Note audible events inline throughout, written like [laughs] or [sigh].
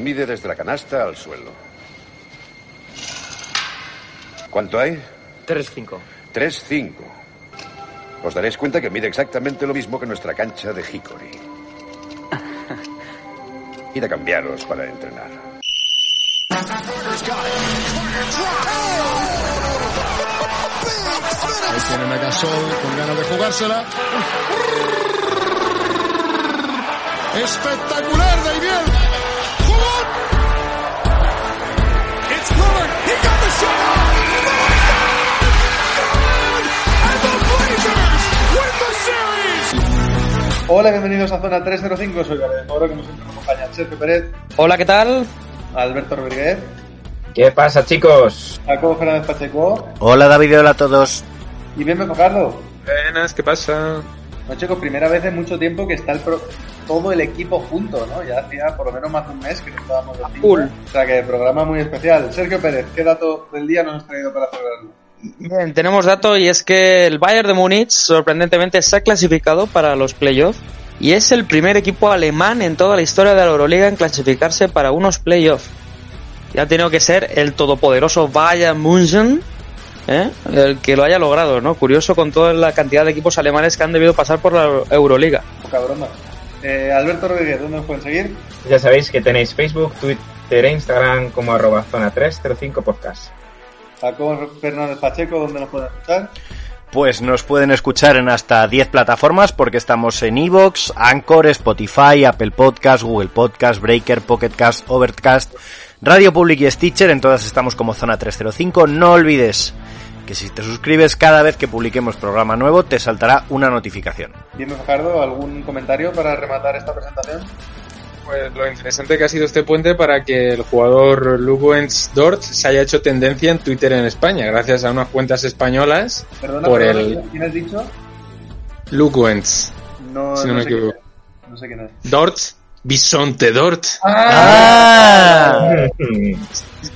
Mide desde la canasta al suelo. ¿Cuánto hay? 3-5. 3-5. Os daréis cuenta que mide exactamente lo mismo que nuestra cancha de Hickory. [laughs] Id a cambiaros para entrenar. Ahí tienen a Gasol con ganas de jugársela. Espectacular, Daimiel. Hola, bienvenidos a Zona 305, soy Gabriel Moro, como siempre me acompaña Sergio Pérez, Hola, ¿qué tal? Alberto Rodríguez, ¿Qué pasa, chicos? Jacobo Fernández Pacheco Hola David, hola a todos. y bienvenido Carlos. Buenas, ¿qué pasa? No, chicos, primera vez en mucho tiempo que está el pro- todo el equipo junto, ¿no? Ya hacía por lo menos más de un mes que no estábamos full. O sea que programa muy especial. Sergio Pérez, ¿qué dato del día nos has traído para celebrarlo? Bien, tenemos dato y es que el Bayern de Múnich sorprendentemente se ha clasificado para los playoffs y es el primer equipo alemán en toda la historia de la Euroliga en clasificarse para unos playoffs. Ya ha tenido que ser el todopoderoso Bayern München ¿eh? el que lo haya logrado, ¿no? Curioso con toda la cantidad de equipos alemanes que han debido pasar por la Euroliga. Poca broma. Eh, Alberto Rodríguez, ¿dónde nos pueden seguir? Ya sabéis que tenéis Facebook, Twitter e Instagram como arroba zona 305 podcast. Jacobo Fernández Pacheco, ¿dónde nos pueden escuchar? Pues nos pueden escuchar en hasta 10 plataformas porque estamos en Evox, Anchor, Spotify, Apple Podcast, Google Podcast, Breaker, Pocket Cast, Overcast, Radio Public y Stitcher. En todas estamos como Zona 305. No olvides que si te suscribes cada vez que publiquemos programa nuevo te saltará una notificación. Bien, Fajardo, ¿algún comentario para rematar esta presentación? Pues lo interesante que ha sido este puente para que el jugador Luguens Dort se haya hecho tendencia en Twitter en España, gracias a unas cuentas españolas Perdona, por perdona, el ¿quién has dicho? Luguens. No, Si no me sé equivoco. No sé quién es. Dort, Bisonte Dort. ¡Ah!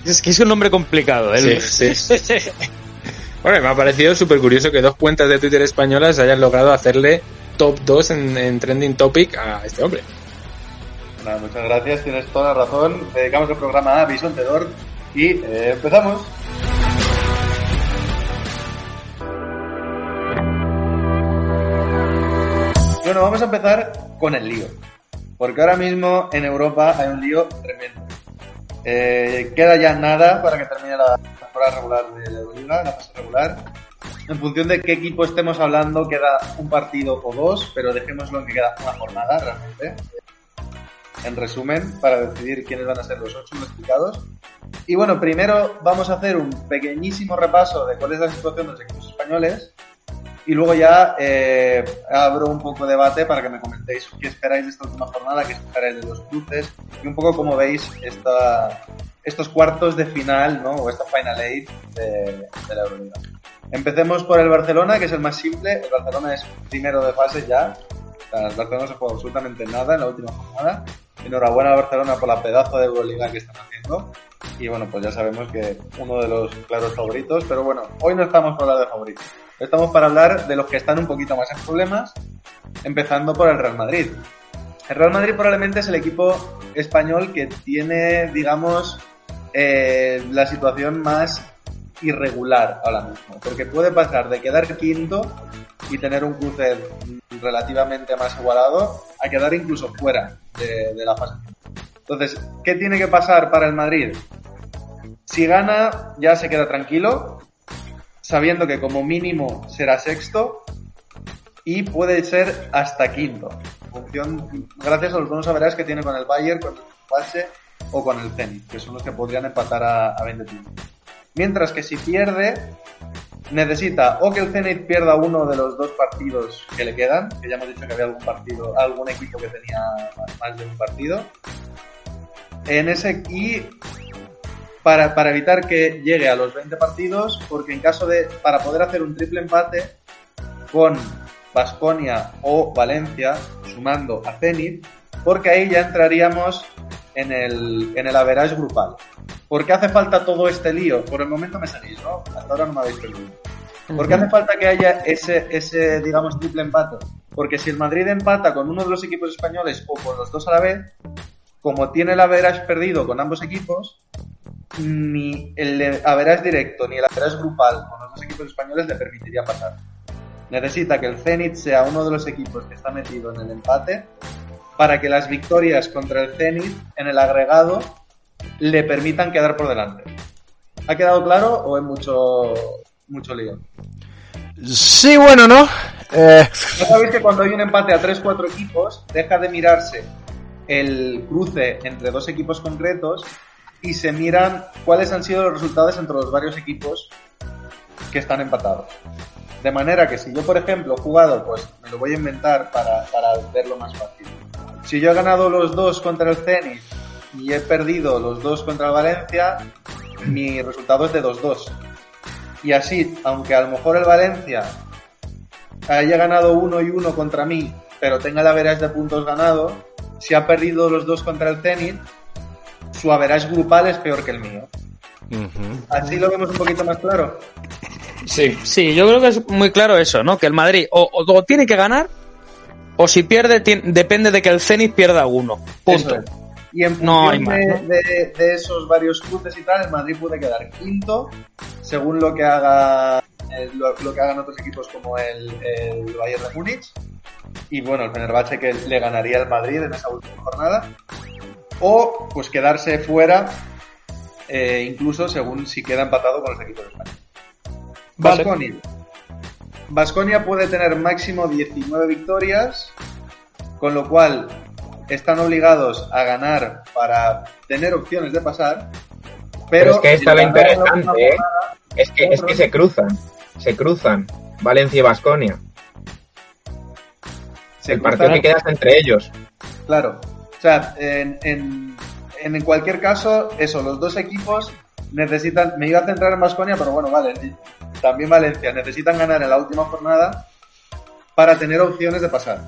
Es que es un nombre complicado, ¿eh? Sí, sí. [laughs] Bueno, me ha parecido súper curioso que dos cuentas de Twitter españolas hayan logrado hacerle top 2 en, en Trending Topic a este hombre. Nada, muchas gracias, tienes toda la razón. Dedicamos el programa a Bisonte Dort y eh, empezamos. Bueno, vamos a empezar con el lío. Porque ahora mismo en Europa hay un lío tremendo. Eh, queda ya nada para que termine la temporada regular de la Euroliga, la fase regular. En función de qué equipo estemos hablando, queda un partido o dos, pero dejémoslo en que queda una jornada realmente en resumen, para decidir quiénes van a ser los ocho clasificados. Y bueno, primero vamos a hacer un pequeñísimo repaso de cuál es la situación de los equipos españoles. Y luego ya eh, abro un poco de debate para que me comentéis qué esperáis de esta última jornada, qué esperáis de los cruces y un poco cómo veis esta, estos cuartos de final, ¿no? O esta Final Eight de, de la Euroliga. Empecemos por el Barcelona, que es el más simple. El Barcelona es primero de fase ya. El Barcelona no se juega absolutamente nada en la última jornada. Enhorabuena a Barcelona por la pedazo de Euroliga que están haciendo. Y bueno, pues ya sabemos que uno de los claros favoritos. Pero bueno, hoy no estamos para hablar de favoritos. Estamos para hablar de los que están un poquito más en problemas. Empezando por el Real Madrid. El Real Madrid probablemente es el equipo español que tiene, digamos, eh, la situación más irregular ahora mismo. Porque puede pasar de quedar quinto y tener un cruce relativamente más igualado a quedar incluso fuera de, la fase. Entonces, ¿qué tiene que pasar para el Madrid? Si gana, ya se queda tranquilo, sabiendo que como mínimo será sexto y puede ser hasta quinto. Función, gracias a los buenos saberás que tiene con el Bayern, con el Pache o con el Zenit, que son los que podrían empatar a, a 20 puntos. Mientras que si pierde, necesita o que el Zenit pierda uno de los dos partidos que le quedan, que ya hemos dicho que había algún partido, algún equipo que tenía más de un partido, En ese y para, para evitar que llegue a los 20 partidos, porque en caso de para poder hacer un triple empate con Basconia o Valencia, sumando a Zenit, porque ahí ya entraríamos en el, en el average grupal. ¿Por qué hace falta todo este lío? Por el momento me salís, ¿no? Hasta ahora no me habéis perdido. ¿Por qué hace falta que haya ese, ese, digamos, triple empate? Porque si el Madrid empata con uno de los equipos españoles o con los dos a la vez, como tiene el average perdido con ambos equipos, ni el average directo ni el average grupal con los dos equipos españoles le permitiría pasar. Necesita que el Zenit sea uno de los equipos que está metido en el empate para que las victorias contra el Zenit en el agregado le permitan quedar por delante. ¿Ha quedado claro o es mucho, mucho lío? Sí, bueno, ¿no? Eh, ¿No sabéis que cuando hay un empate a 3-4 equipos, deja de mirarse el cruce entre dos equipos concretos y se miran cuáles han sido los resultados entre los varios equipos que están empatados? De manera que si yo, por ejemplo, he jugado, pues me lo voy a inventar para, para verlo más fácil. Si yo he ganado los dos contra el Zenit y he perdido los dos contra el Valencia, mi resultado es de 2-2. Y así, aunque a lo mejor el Valencia haya ganado uno y uno contra mí, pero tenga el average de puntos ganado, si ha perdido los dos contra el Zenit, su average grupal es peor que el mío. Así lo vemos un poquito más claro. Sí. Sí, yo creo que es muy claro eso, ¿no? Que el Madrid o, o- o tiene que ganar, o si pierde, depende de que el Zenit pierda uno. Punto. Es. Y en función No hay más, de, ¿no? de- de esos varios cruces y tal, el Madrid puede quedar quinto, según lo que haga eh, lo, lo que hagan otros equipos como el, el Bayern de Múnich. Y bueno, el Fenerbahce que le ganaría al Madrid en esa última jornada. O pues quedarse fuera, eh, incluso según si queda empatado con los equipos de España. Vale. Baskonia puede tener máximo 19 victorias, con lo cual están obligados a ganar para tener opciones de pasar. Pero, Pero es que ahí está lo interesante, ¿eh? jornada, Es que, es que se cruzan, se cruzan. Valencia y Basconia. se El partido que queda es entre ellos. Claro. O sea, en, en, en cualquier caso, eso, los dos equipos necesitan. Me iba a centrar en Vasconia, pero bueno, vale. También Valencia. Necesitan ganar en la última jornada para tener opciones de pasar.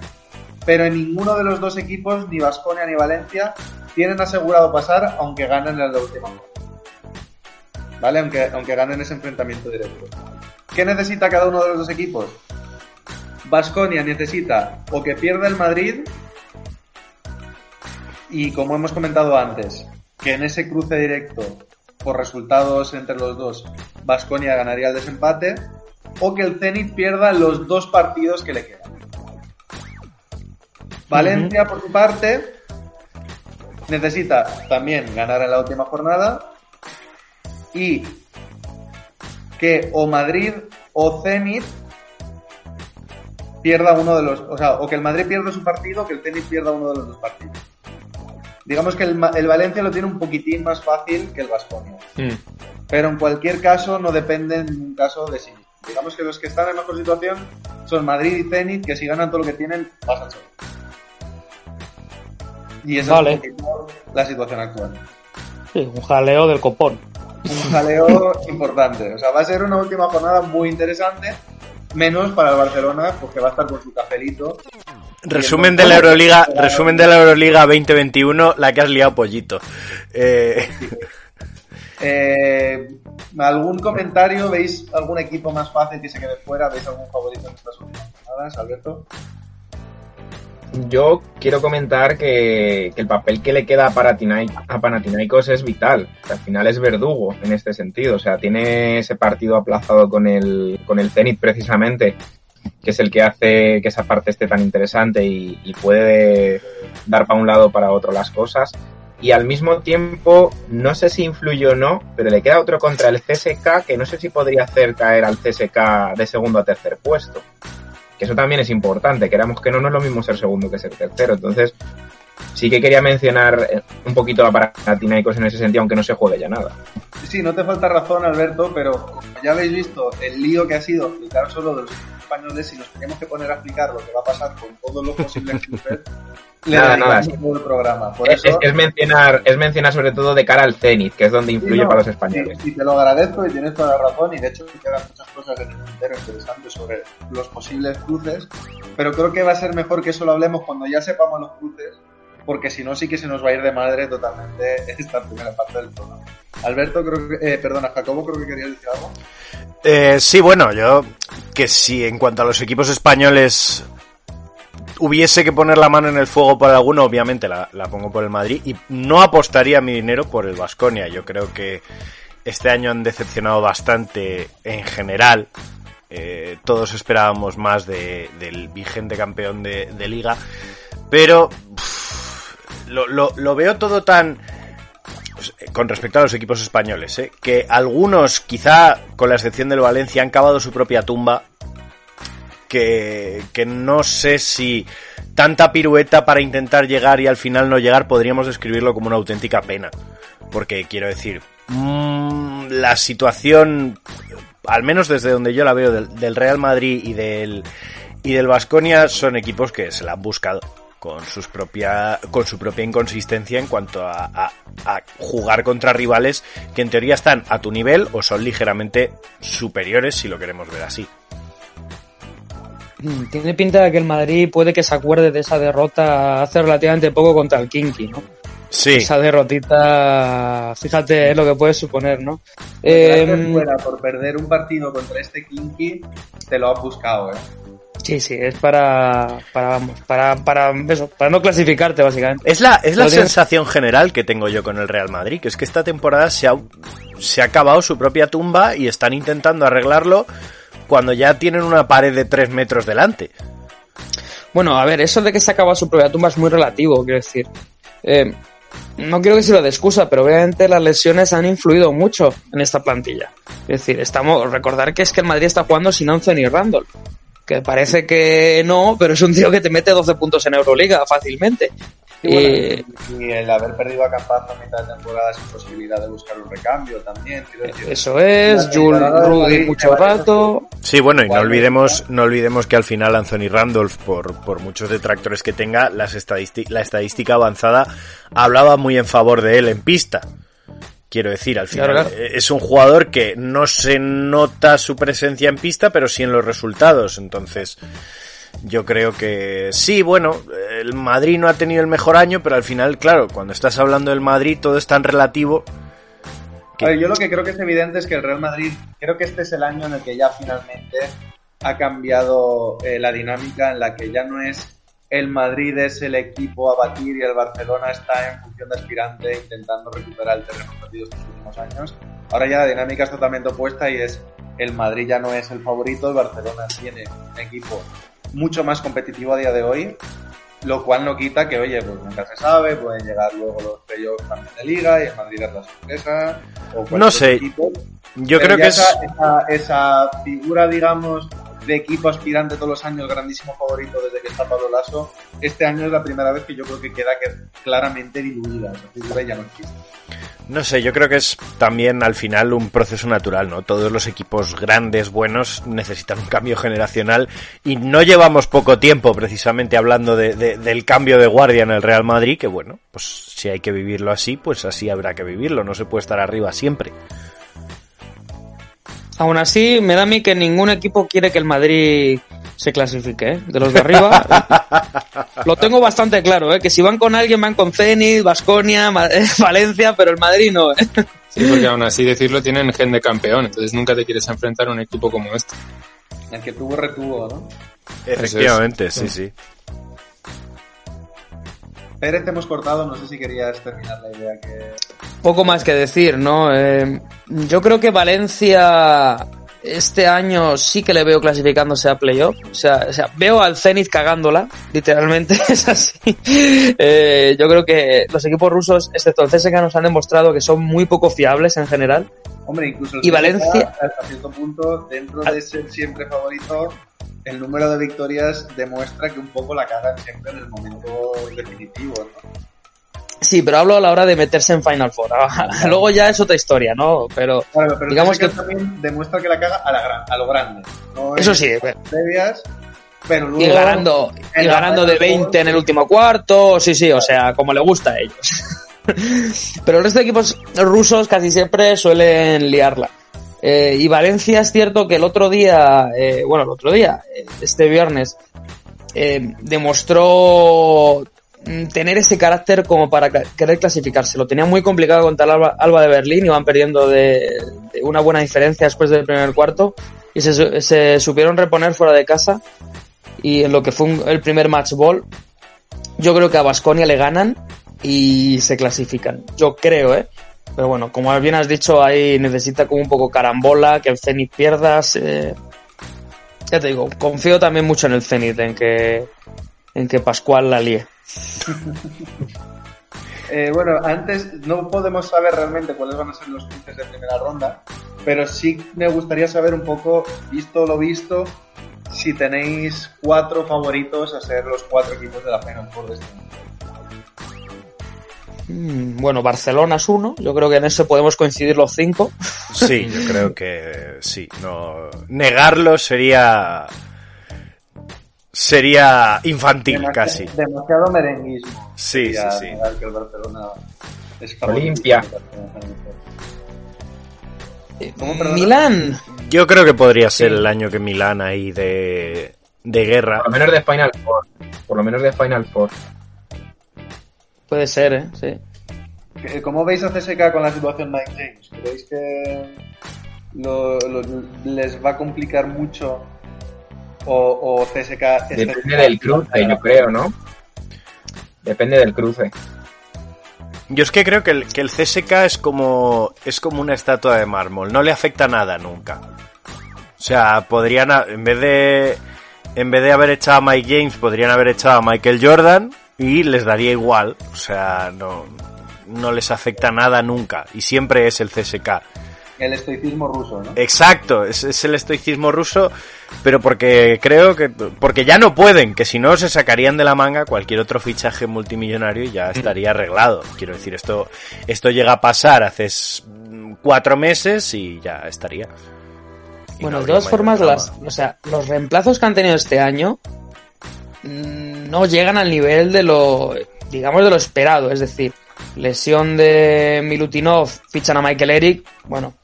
Pero en ninguno de los dos equipos, ni Vasconia ni Valencia, tienen asegurado pasar, aunque ganen en la última jornada. ¿Vale? Aunque, aunque ganen ese enfrentamiento directo. ¿Qué necesita cada uno de los dos equipos? Vasconia necesita o que pierda el Madrid y como hemos comentado antes, que en ese cruce directo por resultados entre los dos, Vasconia ganaría el desempate, o que el Zenit pierda los dos partidos que le quedan. Valencia, por su parte, necesita también ganar en la última jornada y que o Madrid o Zenit pierda uno de los, o sea, o que el Madrid pierda su partido que el Zenit pierda uno de los dos partidos. Digamos que el, el Valencia lo tiene un poquitín más fácil que el Vasconia. Mm. Pero en cualquier caso no depende en ningún caso de sí. Digamos que los que están en mejor situación son Madrid y Zenit, que si ganan todo lo que tienen, pasan solo. Y esa Vale. es la situación actual. Sí, un jaleo del copón. Un jaleo importante. O sea, va a ser una última jornada muy interesante. Menos para el Barcelona, porque va a estar con su cafelito. Resumen de la Euroliga, resumen de la Euroliga 2021, la que has liado pollito. Eh, [laughs] Eh, ¿Algún comentario? ¿Veis algún equipo más fácil que se quede fuera? ¿Veis algún favorito en estas últimas jornadas, Alberto? Yo quiero comentar que, el papel que le queda a, Panathinaik- a Panathinaikos es vital. Al final es verdugo en este sentido. O sea, tiene ese partido aplazado con el, con el Zenit precisamente, que es el que hace que esa parte esté tan interesante y puede dar para un lado o para otro las cosas. Y al mismo tiempo, no sé si influye o no, pero le queda otro contra el CSK que no sé si podría hacer caer al CSK de segundo a tercer puesto que eso también es importante, queramos que no, no es lo mismo ser segundo que ser tercero. Entonces, sí que quería mencionar eh, un poquito a Panathinaikos en ese sentido, aunque no se juegue ya nada. Sí, no te falta razón, Alberto, pero como ya habéis visto el lío que ha sido explicar solo de los españoles, si nos tenemos que poner a explicar lo que va a pasar con todos los posibles [laughs] clubes, le Nada, nada. todo el programa. Por Es, eso, es mencionar, es mencionar sobre todo de cara al Zenit, que es donde Sí, influye no, para los españoles. Y, y te lo agradezco y tienes toda la razón y de hecho quedan muchas cosas en el tintero interesantes sobre los posibles cruces, pero creo que va a ser mejor que eso lo hablemos cuando ya sepamos los cruces, porque si no sí que se nos va a ir de madre totalmente [laughs] esta primera parte del programa. Alberto, creo que, eh, perdona, Jacobo, creo que querías decir algo. Eh, sí, bueno, yo que si en cuanto a los equipos españoles hubiese que poner la mano en el fuego por alguno, obviamente la, pongo por el Madrid y no apostaría mi dinero por el Vasconia. Yo creo que este año han decepcionado bastante en general. Eh, todos esperábamos más de- del vigente campeón de, liga, pero lo, lo- veo todo tan pues, eh, con respecto a los equipos españoles, ¿eh? que algunos, quizá con la excepción del Valencia, han cavado su propia tumba, que, que no sé si tanta pirueta para intentar llegar y al final no llegar podríamos describirlo como una auténtica pena. Porque quiero decir, mm, la situación, al menos desde donde yo la veo, del, del Real Madrid y del, y del Vasconia, son equipos que se la han buscado con sus propia con su propia inconsistencia en cuanto a, a- a jugar contra rivales que en teoría están a tu nivel o son ligeramente superiores si lo queremos ver así. Mm, Tiene pinta de que el Madrid puede que se acuerde de esa derrota hace relativamente poco contra el Kinky, ¿no? Sí, Esa derrotita, fíjate lo que puede suponer, ¿no? Eh, fuera por perder un partido contra este Kinky, te lo has buscado, ¿eh? Sí, sí, es para, para, vamos, para, para, eso, para no clasificarte, básicamente. es la, es la tienes- sensación general que tengo yo con el Real Madrid, que es que esta temporada se ha, se ha acabado su propia tumba y están intentando arreglarlo cuando ya tienen una pared de tres metros delante. Bueno, a ver, eso de que se acaba su propia tumba es muy relativo, quiero decir. Eh, no quiero que sirva de excusa, pero obviamente las lesiones han influido mucho en esta plantilla. Es decir, estamos, recordar que es que el Madrid está jugando sin Anthony Randall. Que parece que no, pero es un tío que te mete 12 puntos en Euroliga fácilmente. Y, bueno, y el haber perdido a Campazzo a mitad de temporada sin posibilidad de buscar un recambio también. decir. eso es, Jules Rudy mucho rato. Sí, bueno, y no olvidemos, no olvidemos que al final Anthony Randolph, por, por muchos detractores que tenga, las estadisti- la estadística avanzada hablaba muy en favor de él en pista. Quiero decir, al final Claro, claro. es un jugador que no se nota su presencia en pista, pero sí en los resultados. Entonces, yo creo que sí, bueno, el Madrid no ha tenido el mejor año, pero al final, claro, cuando estás hablando del Madrid todo es tan relativo. A ver, yo lo que creo que es evidente es que el Real Madrid, creo que este es el año en el que ya finalmente ha cambiado eh, la dinámica, en la que ya no es el Madrid es el equipo a batir y el Barcelona está en función de aspirante intentando recuperar el terreno perdido estos últimos años. Ahora ya la dinámica es totalmente opuesta y es el Madrid ya no es el favorito, el Barcelona tiene un equipo mucho más competitivo a día de hoy, lo cual no quita que, oye, pues nunca se sabe, pueden llegar luego los playoffs también de liga y el Madrid es la sorpresa. O No sé, equipo. Yo Pero creo que es... esa figura, digamos, de equipo aspirante todos los años, grandísimo favorito desde que está Pablo Lasso, este año es la primera vez que yo creo que queda que claramente diluida. No. No sé, yo creo que es también al final un proceso natural, ¿no? Todos los equipos grandes, buenos, necesitan un cambio generacional y no llevamos poco tiempo precisamente hablando de- de- del cambio de guardia en el Real Madrid, que bueno, pues si hay que vivirlo así, pues así habrá que vivirlo, no se puede estar arriba siempre. Aún así, me da a mí que ningún equipo quiere que el Madrid se clasifique, ¿eh? De los de arriba. lo tengo bastante claro, ¿eh? Que si van con alguien, van con Zenit, Basconia, [laughs] Valencia, pero el Madrid no, ¿eh? Sí, porque aún así decirlo tienen gen de campeón, entonces nunca te quieres enfrentar a un equipo como este. El que tuvo, retuvo, ¿no? Efectivamente, sí, sí. Pérez, te hemos cortado, no sé si querías terminar la idea que... Poco más que decir, ¿no? Eh, yo creo que Valencia este año sí que le veo clasificándose a playoff. O sea, o sea veo al Zenit cagándola, literalmente [laughs] es así. Eh, yo creo que los equipos rusos, excepto el CSKA, nos han demostrado que son muy poco fiables en general. Hombre, incluso el Y Valencia- hasta cierto punto, dentro de ser siempre favorito, el número de victorias demuestra que un poco la cagan siempre en el momento definitivo, ¿no? Sí, pero hablo a la hora de meterse en Final Four. [laughs] Luego ya es otra historia, ¿no? Pero, Claro, pero digamos que también demuestra que la caga a, la gran, a lo grande. No eso sí, previas, pero luego y ganando, y ganando de Final Four, 20 en el último cuarto, sí, sí, o sea, como le gusta a ellos. [laughs] Pero el resto de equipos rusos casi siempre suelen liarla. Eh, y Valencia es cierto que el otro día, eh, bueno, el otro día, eh, este viernes, eh, demostró mm, tener ese carácter como para querer clasificarse. Lo tenía muy complicado contra el Alba, de Berlín, iban perdiendo de, una buena diferencia después del primer cuarto y se supieron reponer fuera de casa y en lo que fue un- el primer match ball, yo creo que a Basconia le ganan y se clasifican. Yo creo, ¿eh? Pero bueno, como bien has dicho, ahí necesita como un poco carambola, que el Zenit pierdas. Ya te digo, confío también mucho en el Zenit, en que, en que Pascual la líe. [laughs] Eh, bueno, antes no podemos saber realmente cuáles van a ser los cruces de primera ronda, pero sí me gustaría saber un poco, visto lo visto, si tenéis cuatro favoritos a ser los cuatro equipos de la Final Four de este año. Mm, Bueno, Barcelona es uno, yo creo que en eso podemos coincidir los cinco. Sí, [laughs] yo creo que sí. No negarlo sería sería infantil Demasi- casi. Demasiado merenguismo. Sí, sí, sí. que el Barcelona es. Olimpia. ¿Cómo, perdona? Milán, Yo creo que podría ser el año que Milán ahí de de guerra. Por lo menos de Final Four. Por lo menos de Final Four. Puede ser, ¿eh? Sí. ¿Qué- ¿Cómo veis a CSK con la situación Mike James? ¿Creéis que lo- lo- les va a complicar mucho? ¿O, o CSK Depende del cruce, yo creo, ¿no? Depende del cruce. Yo es que creo que el, que el CSK es como es como una estatua de mármol, no le afecta nada nunca. O sea, podrían en vez de en vez de haber echado a Mike James, podrían haber echado a Michael Jordan y les daría igual, o sea, no no les afecta nada nunca y siempre es el CSK. El estoicismo ruso, ¿no? Exacto, es, es el estoicismo ruso, pero porque creo que porque ya no pueden, que si no se sacarían de la manga cualquier otro fichaje multimillonario y ya estaría arreglado. Quiero decir, esto esto llega a pasar hace cuatro meses y ya estaría. Y Bueno, no de todas formas, las, o sea, los reemplazos que han tenido este año mm, no llegan al nivel de lo, digamos, de lo esperado. Es decir, lesión de Milutinov, fichan a Michael Eric, bueno,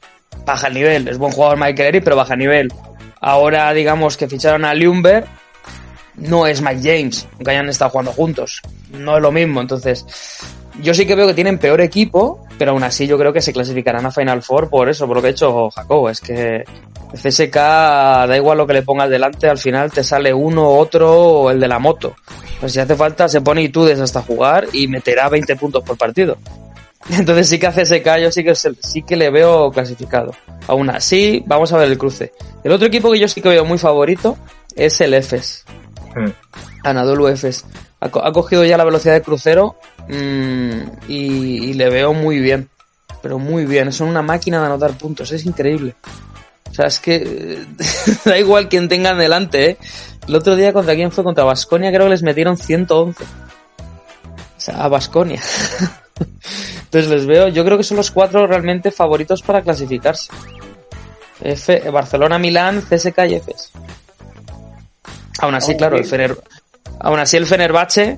baja el nivel. Es buen jugador Michael Eric, pero baja nivel. Ahora, digamos que ficharon a Lumber, no es Mike James, aunque hayan estado jugando juntos. No es lo mismo, entonces yo sí que veo que tienen peor equipo, pero aún así yo creo que se clasificarán a Final Four por eso, por lo que ha hecho Jacobo. Es que CSK, da igual lo que le pongas delante, al final te sale uno, otro o el de la moto. Pues si hace falta, se pone Itudes hasta jugar y meterá 20 puntos por partido. [laughs] Entonces sí que a CSK yo sí que, sí que le veo clasificado. Aún así, vamos a ver el cruce. El otro equipo que yo sí que veo muy favorito es el EFES. Hmm. Anadolu Efes. Ha, co- ha cogido ya la velocidad de crucero mm, y, y le veo muy bien. Pero muy bien. Son una máquina de anotar puntos. Es increíble. O sea, es que [laughs] da igual quien tengan delante, ¿eh? El otro día contra quién fue? Contra Basconia creo que les metieron 111. O sea, a Basconia. [laughs] Entonces les veo, yo creo que son los cuatro realmente favoritos para clasificarse. F, Barcelona, Milán, CSK y Efes. Aún así, Ok. claro, el Fener, aún así el Fenerbahce,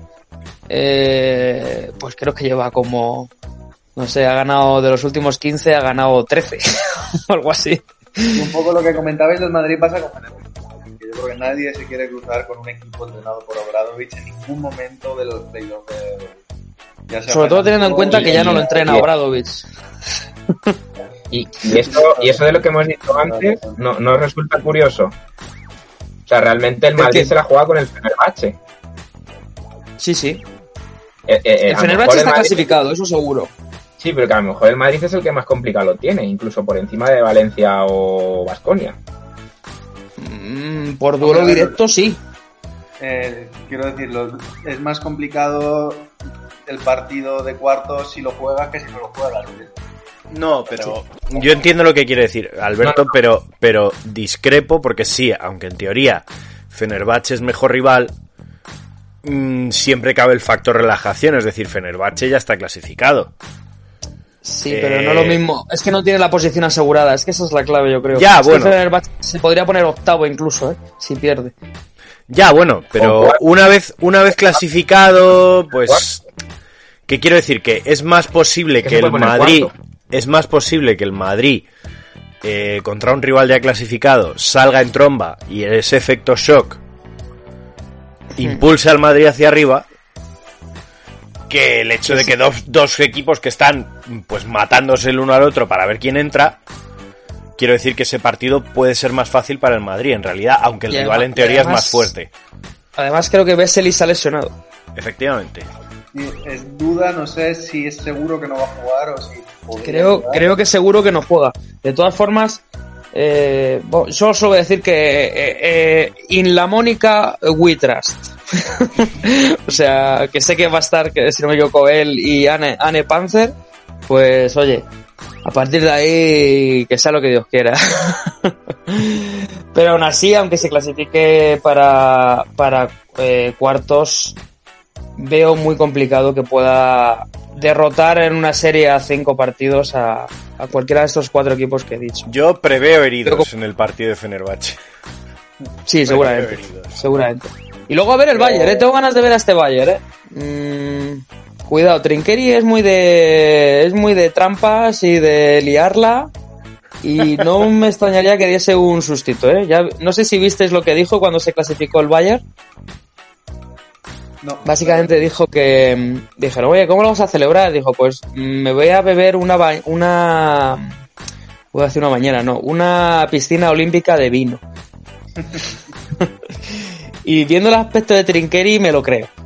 eh, pues creo que lleva como, no sé, ha ganado de los últimos 15, ha ganado 13, o [laughs] algo así. Y un poco lo que comentabais del Madrid pasa con Fenerbahce. Yo creo que nadie se quiere cruzar con un equipo entrenado por Obradovich en ningún momento de los playoffs de Sobre todo teniendo en cuenta que ya no lo entrena Obradovich. Y, y eso, y eso de lo que hemos dicho antes, ¿no, no resulta curioso? O sea, realmente el ¿El Madrid se la juega con el Fenerbahce. Sí, sí. Eh, eh, eh, El Fenerbahce el está Madrid- clasificado, eso seguro. Sí, pero que a lo mejor el Madrid es el que más complicado lo tiene, incluso por encima de Valencia o Vasconia. Mm, por duelo directo, sí. Eh, quiero decirlo, es más complicado el partido de cuartos si lo juegas que si no lo juegas. No, pero yo entiendo lo que quiere decir Alberto, No, no. pero pero discrepo porque sí, aunque en teoría Fenerbahce es mejor rival, mm, siempre cabe el factor relajación, es decir, Fenerbahce ya está clasificado. Sí, Eh, pero no lo mismo. Es que no tiene la posición asegurada. Es que esa es la clave, yo creo. Ya, Es bueno. Fenerbahce se podría poner octavo incluso, ¿eh? Si pierde. Ya, bueno, pero una vez, una vez clasificado, pues. ¿Qué quiero decir? Que es más posible Que el Madrid. cuarto. Es más posible que el Madrid, eh, contra un rival ya clasificado, salga en tromba y ese efecto shock impulse al Madrid hacia arriba. Que el hecho de que dos, dos equipos que están pues matándose el uno al otro para ver quién entra. Quiero decir que ese partido puede ser más fácil para el Madrid, en realidad, aunque el Y rival además- en teoría es más fuerte. Además, creo que Vesely se ha lesionado. Efectivamente. Es duda, no sé si es seguro que no va a jugar o si. Creo, jugar. creo que seguro que no juega. De todas formas, eh, yo solo voy a decir que eh, eh, in la Mónica we trust. [laughs] o sea, que sé que va a estar, que si no me equivoco, él y Anne, Anne Panzer. Pues oye, a partir de ahí, que sea lo que Dios quiera. [laughs] Pero aún así, aunque se clasifique para, para eh, cuartos, veo muy complicado que pueda derrotar en una serie a cinco partidos a, a cualquiera de estos cuatro equipos que he dicho. Yo preveo heridos Pero- en el partido de Fenerbahce. Sí, seguramente. Seguramente. Y luego a ver el Bayern, ¿eh? Tengo ganas de ver a este Bayern, ¿eh? Mm, cuidado, Trinqueri es muy de... es muy de trampas y de liarla. Y no [laughs] me extrañaría que diese un sustito, ¿eh? Ya, no sé si visteis lo que dijo cuando se clasificó el Bayern. No. Básicamente dijo que mm, dijeron, oye, ¿cómo lo vamos a celebrar? Dijo, pues mm, me voy a beber una ba- una voy a decir una bañera, no, una piscina olímpica de vino. [laughs] y viendo el aspecto de Trinqueri me lo creo. [laughs]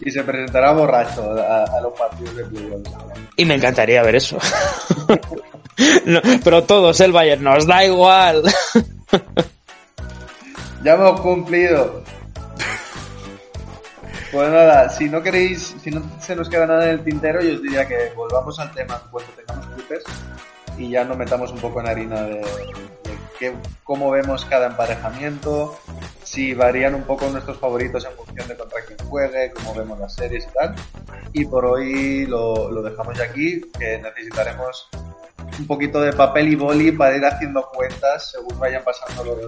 Y se presentará borracho a, a los partidos de playoffs. Y me encantaría ver eso. [laughs] No, pero todos el Bayern nos da igual. Ya hemos cumplido. Pues nada, si no queréis, si no se nos queda nada en el tintero, yo os diría que volvamos al tema cuando tengamos cruces y ya nos metamos un poco en harina de, de qué- cómo vemos cada emparejamiento, si varían un poco nuestros favoritos en función de contra quién juegue, cómo vemos las series y tal. Y por hoy lo, lo dejamos ya aquí, que necesitaremos un poquito de papel y boli para ir haciendo cuentas según vayan pasando los.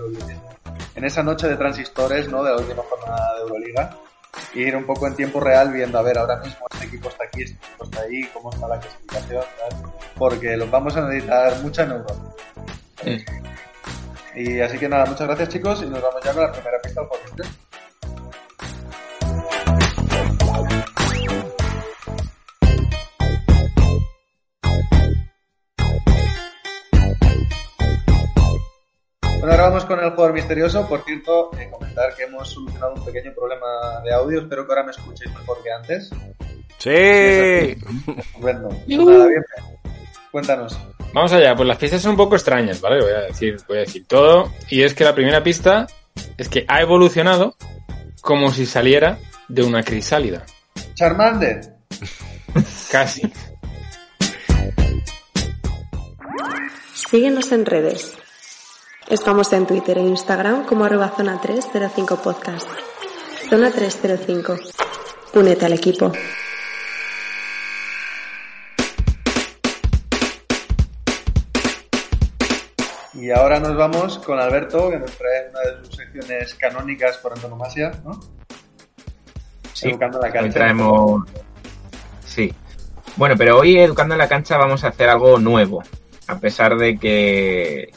En esa noche de transistores, ¿no? De la última jornada de Euroliga. Ir un poco en tiempo real viendo, a ver, ahora mismo este equipo está aquí, este equipo está ahí, cómo está la clasificación. Porque los vamos a necesitar mucha neurona. Y así que nada, muchas gracias chicos y nos vamos ya con la primera pista del Bueno, ahora vamos con el jugador misterioso. Por cierto, eh, comentar que hemos solucionado un pequeño problema de audio. Espero que ahora me escuchéis mejor que antes. Sí. [laughs] Estupendo. Nada, bien. Cuéntanos. Vamos allá, pues las pistas son un poco extrañas, ¿vale? Voy a decir, voy a decir todo. Y es que la primera pista es que ha evolucionado como si saliera de una crisálida. Charmander. [laughs] Casi. Síguenos en redes. Estamos en Twitter e Instagram como arroba zona 305 podcast. Zona 305. Únete al equipo. Y ahora nos vamos con Alberto, que nos trae una de sus secciones canónicas por antonomasia, ¿no? Sí, Educando la hoy cancha. traemos... Sí. Bueno, pero hoy Educando en la Cancha vamos a hacer algo nuevo. A pesar de que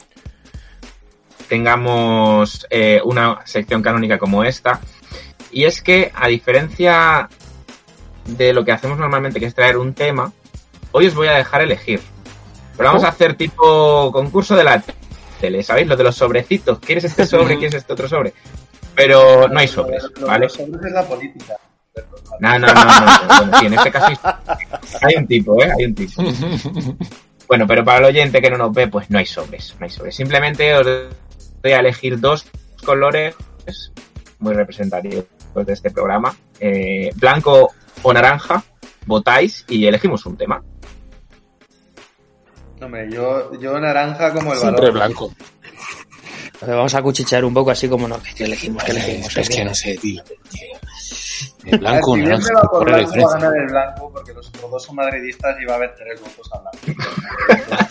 tengamos eh, una sección canónica como esta. Y es que, a diferencia de lo que hacemos normalmente, que es traer un tema, hoy os voy a dejar elegir. Pero vamos Oh. a hacer tipo concurso de la tele, ¿sabéis? Lo de los sobrecitos. ¿Quieres este sobre? ¿Quieres este otro sobre? Pero no hay sobres, ¿vale? Los sobres es la política. No, no, no, no. Bueno, sí, en este caso hay un tipo, ¿eh? Hay un tipo. [laughs] Bueno, pero para el oyente que no nos ve, pues no hay sobres, no hay sobres. Simplemente os voy a elegir dos colores muy representativos de este programa. Eh, blanco o naranja, votáis y elegimos un tema. Hombre, yo, yo naranja como el Siempre balón. blanco. Vamos a cuchichear un poco así como no, que elegimos, que elegimos. Es que no sé, tío. El blanco, si bien naranja, me va por ¿cuál es va a ganar el blanco porque los otros dos son madridistas y va a haber tres votos a blanco.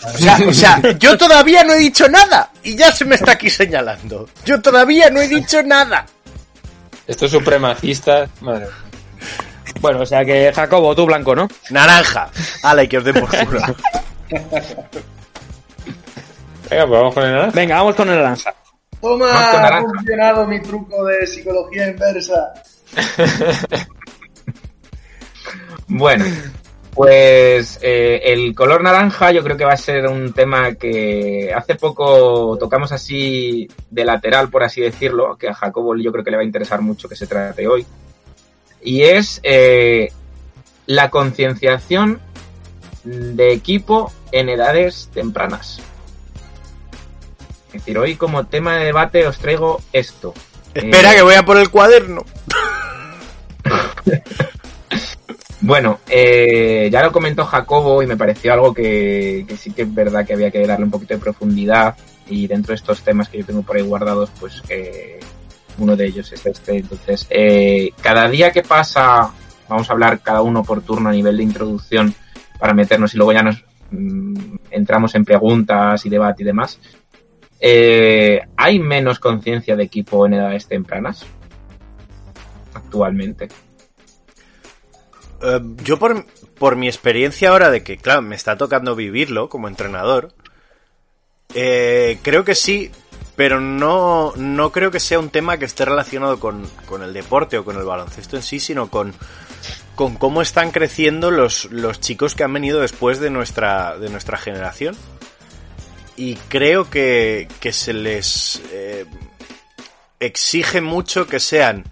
[laughs] O sea, o sea, yo todavía no he dicho nada y ya se me está aquí señalando. Yo todavía no he dicho nada. Estos supremacistas, madre mía. Bueno, o sea que Jacobo, tú blanco, ¿no? Naranja. Ala, y que os den por culo. Venga, pues vamos con el naranja. Venga, vamos con el naranja. Toma, ha funcionado mi truco de psicología inversa. [laughs] Bueno, pues eh, el color naranja yo creo que va a ser un tema que hace poco tocamos así de lateral, por así decirlo, que a Jacobo yo creo que le va a interesar mucho que se trate hoy. Y es eh, la concienciación de equipo en edades tempranas. Es decir, hoy como tema de debate os traigo esto. Espera, Eh, que voy a por el cuaderno. [laughs] [laughs] Bueno, eh, ya lo comentó Jacobo y me pareció algo que, sí que es verdad que había que darle un poquito de profundidad y dentro de estos temas que yo tengo por ahí guardados, pues eh, uno de ellos es este. Entonces, eh, cada día que pasa, vamos a hablar cada uno por turno a nivel de introducción para meternos y luego ya nos mm, entramos en preguntas y debate y demás. Eh, ¿Hay menos conciencia de equipo en edades tempranas actualmente? Eh, yo por, por mi experiencia ahora de que, claro, me está tocando vivirlo como entrenador, eh, creo que sí, pero no, no creo que sea un tema que esté relacionado con, con el deporte o con el baloncesto en sí, sino con, con cómo están creciendo los, los chicos que han venido después de nuestra, de nuestra generación. Y creo que, que se les eh, exige mucho que sean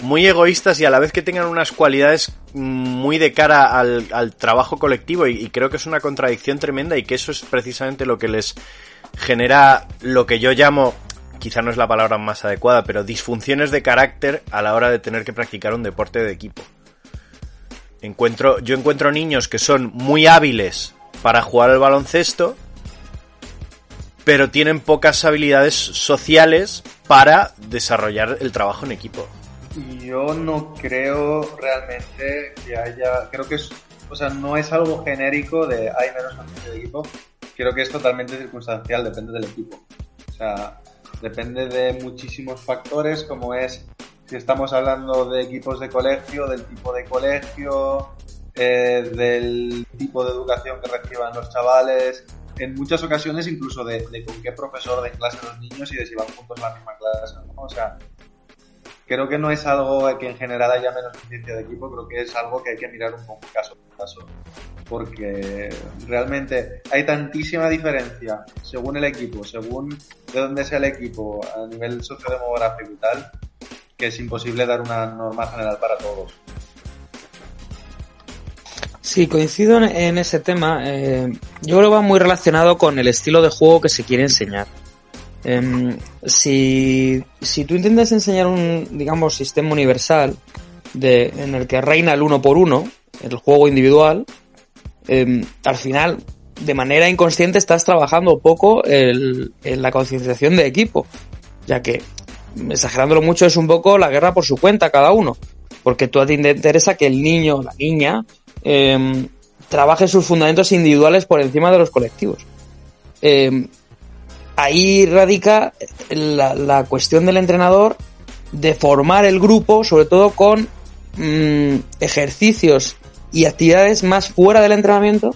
muy egoístas y a la vez que tengan unas cualidades muy de cara al, al trabajo colectivo y, y creo que es una contradicción tremenda y que eso es precisamente lo que les genera lo que yo llamo, quizá no es la palabra más adecuada, pero disfunciones de carácter a la hora de tener que practicar un deporte de equipo. Encuentro, yo encuentro niños que son muy hábiles para jugar al baloncesto, pero tienen pocas habilidades sociales para desarrollar el trabajo en equipo. Yo no creo realmente que haya. Creo que es. O sea, no es algo genérico de hay menos conciencia de equipo. Creo que es totalmente circunstancial, depende del equipo. O sea, depende de muchísimos factores, como es si estamos hablando de equipos de colegio, del tipo de colegio, eh, del tipo de educación que reciban los chavales, en muchas ocasiones incluso de, de con qué profesor de clase los niños y de si van juntos a la misma clase. ¿no? O sea, creo que no es algo que en general haya menos conciencia de equipo, creo que es algo que hay que mirar un poco caso por caso. Porque realmente hay tantísima diferencia según el equipo, según de dónde sea el equipo, a nivel sociodemográfico y tal, que es imposible dar una norma general para todos. Sí, coincido en ese tema. Eh, yo creo que va muy relacionado con el estilo de juego que se quiere enseñar. Em, si, si tú intentas enseñar un, digamos, sistema universal de, en el que reina el uno por uno, el juego individual, em, al final, de manera inconsciente, estás trabajando poco el, en la concienciación de equipo, ya que, exagerándolo mucho, es un poco la guerra por su cuenta cada uno, porque tú a ti te interesa que el niño o la niña em, trabaje sus fundamentos individuales por encima de los colectivos. Ahí radica la, la cuestión del entrenador de formar el grupo, sobre todo con mm, ejercicios y actividades más fuera del entrenamiento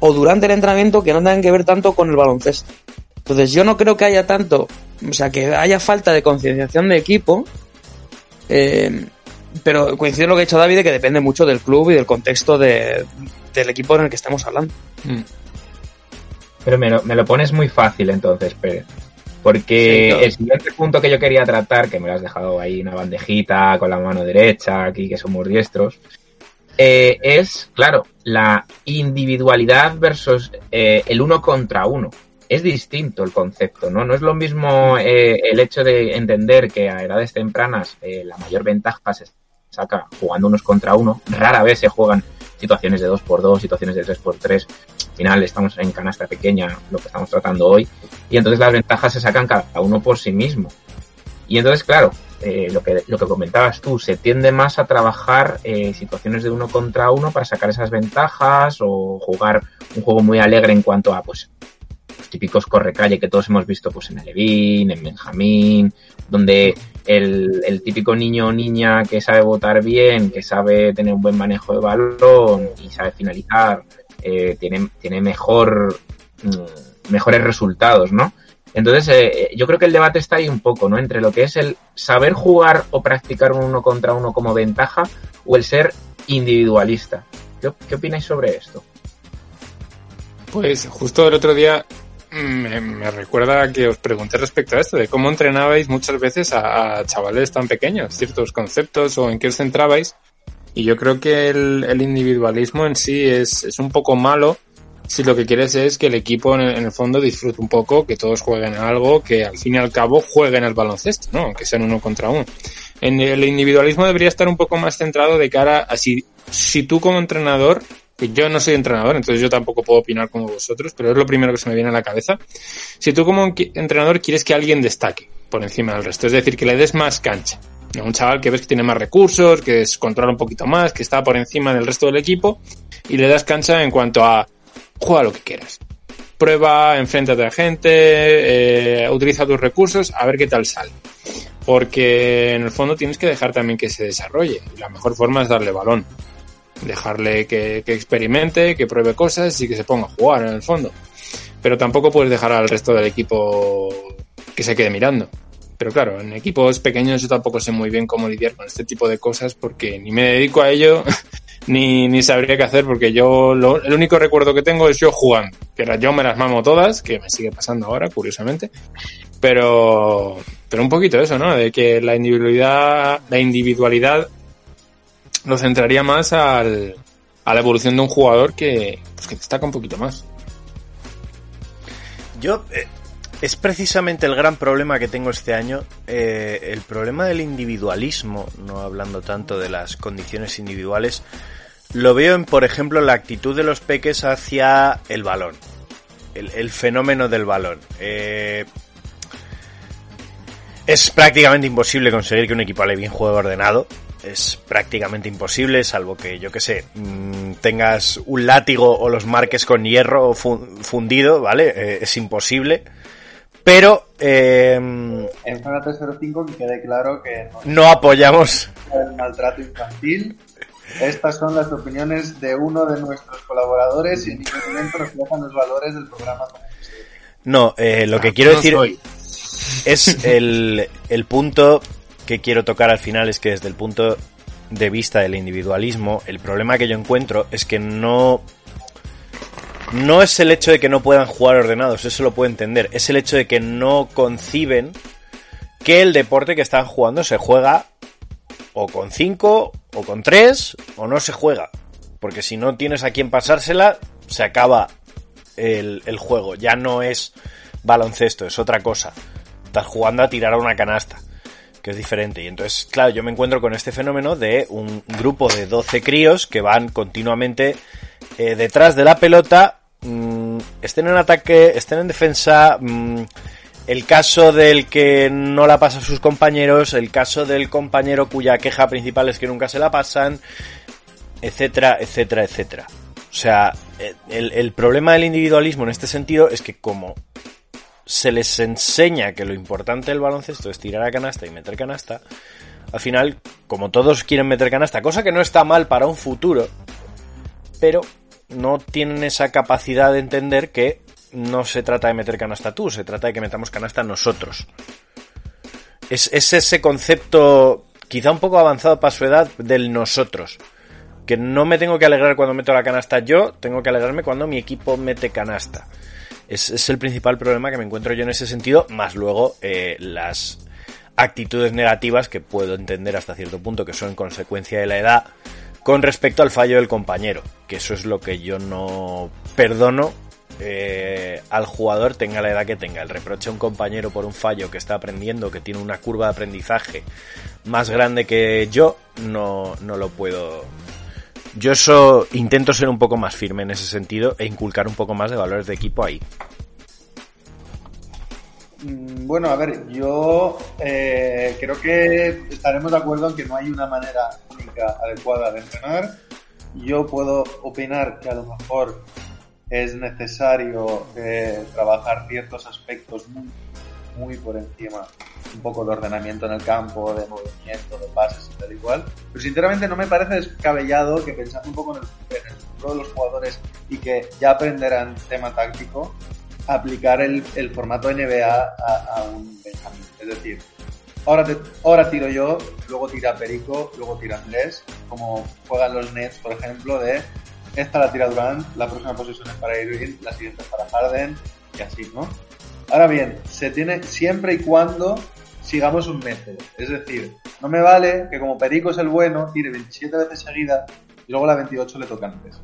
o durante el entrenamiento que no tengan que ver tanto con el baloncesto. Entonces yo no creo que haya tanto, o sea, que haya falta de concienciación de equipo, eh, pero coincido en lo que ha dicho David, que depende mucho del club y del contexto de- del equipo en el que estamos hablando. Pero me lo, me lo pones muy fácil entonces, Pérez. Porque Sí, el siguiente punto que yo quería tratar, que me lo has dejado ahí una bandejita con la mano derecha, aquí que somos diestros, eh, es, claro, la individualidad versus eh, el uno contra uno. Es distinto el concepto, ¿no? No es lo mismo eh, el hecho de entender que a edades tempranas eh, la mayor ventaja se saca jugando unos contra uno. Rara vez se juegan situaciones de 2 por 2 situaciones de 3 por 3 Al final estamos en canasta pequeña, lo que estamos tratando hoy, y entonces las ventajas se sacan cada uno por sí mismo. Y entonces, claro, eh, lo, que, lo que comentabas tú, se tiende más a trabajar eh, situaciones de uno contra uno para sacar esas ventajas o jugar un juego muy alegre en cuanto a pues los típicos correcalle que todos hemos visto pues en Levin, en Benjamín, donde el, el típico niño o niña que sabe votar bien, que sabe tener un buen manejo de balón y sabe finalizar, eh, tiene, tiene mejor, mm, mejores resultados, ¿no? Entonces, eh, yo creo que el debate está ahí un poco, ¿no? Entre lo que es el saber jugar o practicar un uno contra uno como ventaja o el ser individualista. ¿Qué, qué opináis sobre esto? Pues justo el otro día me, recuerda que os pregunté respecto a esto, de cómo entrenabais muchas veces a, chavales tan pequeños, ciertos conceptos o en qué os centrabais. Y yo creo que el, individualismo en sí es, es, un poco malo si lo que quieres es que el equipo en el, fondo disfrute un poco, que todos jueguen algo, que al fin y al cabo jueguen el baloncesto, ¿no? Que sean uno contra uno. En el individualismo debería estar un poco más centrado de cara a si, si tú como entrenador yo no soy entrenador, entonces yo tampoco puedo opinar como vosotros, pero es lo primero que se me viene a la cabeza. Si tú como entrenador quieres que alguien destaque por encima del resto, es decir, que le des más cancha. A un chaval que ves que tiene más recursos, que controla un poquito más, que está por encima del resto del equipo, y le das cancha en cuanto a juega lo que quieras. Prueba, enfréntate a gente, eh, utiliza tus recursos, a ver qué tal sale. Porque en el fondo tienes que dejar también que se desarrolle. La mejor forma es darle balón dejarle que, experimente, que pruebe cosas y que se ponga a jugar en el fondo. Pero tampoco puedes dejar al resto del equipo que se quede mirando. Pero claro, en equipos pequeños yo tampoco sé muy bien cómo lidiar con este tipo de cosas porque ni me dedico a ello [laughs] ni, ni sabría qué hacer porque yo lo, el único recuerdo que tengo es yo jugando. Que yo me las mamo todas, que me sigue pasando ahora, curiosamente. Pero, pero un poquito eso, ¿no? De que la individualidad, la individualidad lo centraría más al, a la evolución de un jugador que, pues, que destaca un poquito más. Yo, eh, es precisamente el gran problema que tengo este año, eh, el problema del individualismo, no hablando tanto de las condiciones individuales, lo veo en, por ejemplo, la actitud de los peques hacia el balón, el, el fenómeno del balón. Eh, es prácticamente imposible conseguir que un equipo bien juegue ordenado, es prácticamente imposible, salvo que, yo que sé, mmm, tengas un látigo o los marques con hierro fundido, ¿vale? Eh, es imposible. Pero... Eh, en zona 305 que quede claro que no, no apoyamos el maltrato infantil. Estas son las opiniones de uno de nuestros colaboradores y en ningún momento reflejan los valores del programa. No, eh, lo que quiero no decir es el, el punto que quiero tocar al final es que desde el punto de vista del individualismo, el problema que yo encuentro es que no no es el hecho de que no puedan jugar ordenados, eso lo puedo entender, es el hecho de que no conciben que el deporte que están jugando se juega o con 5 o con 3 o no se juega. Porque si no tienes a quien pasársela, se acaba el, el juego. Ya no es baloncesto, es otra cosa. Estás jugando a tirar a una canasta que es diferente. Y entonces, claro, yo me encuentro con este fenómeno de un grupo de 12 críos que van continuamente eh, detrás de la pelota, mmm, estén en ataque, estén en defensa, mmm, el caso del que no la pasa a sus compañeros, el caso del compañero cuya queja principal es que nunca se la pasan, etcétera, etcétera, etcétera. O sea, el, el problema del individualismo en este sentido es que como se les enseña que lo importante del baloncesto es tirar a canasta y meter canasta, al final, como todos quieren meter canasta, cosa que no está mal para un futuro, pero no tienen esa capacidad de entender que no se trata de meter canasta tú, se trata de que metamos canasta nosotros. Es, es ese concepto quizá un poco avanzado para su edad del nosotros. Que no me tengo que alegrar cuando meto la canasta yo, tengo que alegrarme cuando mi equipo mete canasta. Es, es, el principal problema que me encuentro yo en ese sentido, más luego eh, las actitudes negativas que puedo entender hasta cierto punto que son consecuencia de la edad con respecto al fallo del compañero, que eso es lo que yo no perdono eh, al jugador tenga la edad que tenga. El reproche a un compañero por un fallo que está aprendiendo, que tiene una curva de aprendizaje más grande que yo, no, no lo puedo Yo eso intento ser un poco más firme en ese sentido e inculcar un poco más de valores de equipo ahí. Mm, Bueno, a ver, yo eh, creo que estaremos de acuerdo en que no hay una manera única adecuada de entrenar. Yo puedo opinar que a lo mejor es necesario eh, trabajar ciertos aspectos muy, muy por encima, un poco de ordenamiento en el campo, de movimiento, de pases y tal y cual. Pero sinceramente no me parece descabellado que pensando un poco en el, futuro de los jugadores y que ya aprenderán tema táctico, aplicar el, formato NBA a, un Benjamín. Es decir, ahora, ahora tiro yo, luego tira Perico, luego tira Andrés, como juegan los Nets, por ejemplo, de esta la tira Durant, la próxima posición es para Irving, la siguiente es para Harden, y así, ¿no? Ahora bien, se tiene siempre y cuando sigamos un método. Es decir, no me vale que como Perico es el bueno, tire 27 veces seguida y luego la 28 le toca antes.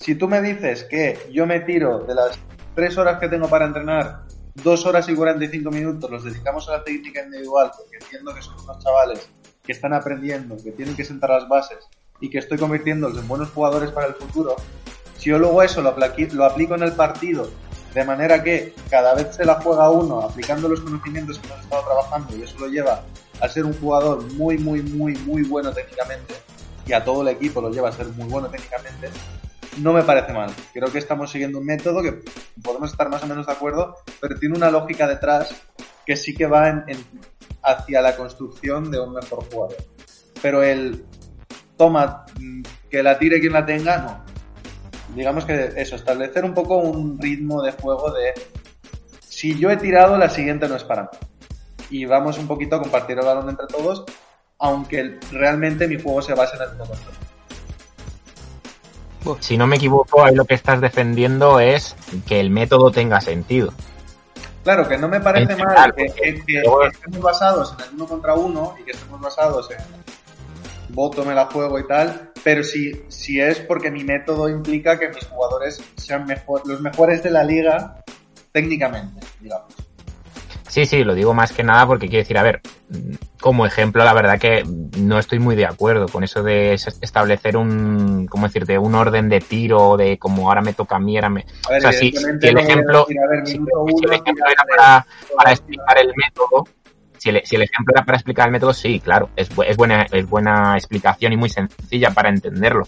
Si tú me dices que yo me tiro de las 3 horas que tengo para entrenar, 2 horas y 45 minutos los dedicamos a la técnica individual, porque entiendo que son unos chavales que están aprendiendo, que tienen que sentar las bases y que estoy convirtiéndolos en buenos jugadores para el futuro, si yo luego eso lo, aplaqui- lo aplico en el partido de manera que cada vez se la juega uno aplicando los conocimientos que hemos estado trabajando y eso lo lleva a ser un jugador muy, muy, muy, muy bueno técnicamente y a todo el equipo lo lleva a ser muy bueno técnicamente, no me parece mal. Creo que estamos siguiendo un método que podemos estar más o menos de acuerdo, pero tiene una lógica detrás que sí que va en- hacia la construcción de un mejor jugador. Pero el toma, mm, que la tire quien la tenga, no. Digamos que eso, establecer un poco un ritmo de juego de si yo he tirado, la siguiente no es para mí. Y vamos un poquito a compartir el balón entre todos, aunque realmente mi juego se base en el control. Si no me equivoco, ahí lo que estás defendiendo es que el método tenga sentido. Claro, que no me parece mal que, estemos basados en el uno contra uno y que estemos basados en voto, me la juego y tal, pero si, si es porque mi método implica que mis jugadores sean mejor, los mejores de la liga técnicamente, digamos. Sí, sí, lo digo más que nada porque quiero decir, a ver, como ejemplo, la verdad que no estoy muy de acuerdo con eso de es- establecer un, ¿cómo decirte? Un orden de tiro, de como ahora me toca a mí, ahora me... A ver, o sea, si, si el ejemplo, decir, a ver, si, minuto si el uno, ejemplo era para, para explicar el método, si el, si el ejemplo era para explicar el método, sí, claro, es, es buena, es buena explicación y muy sencilla para entenderlo.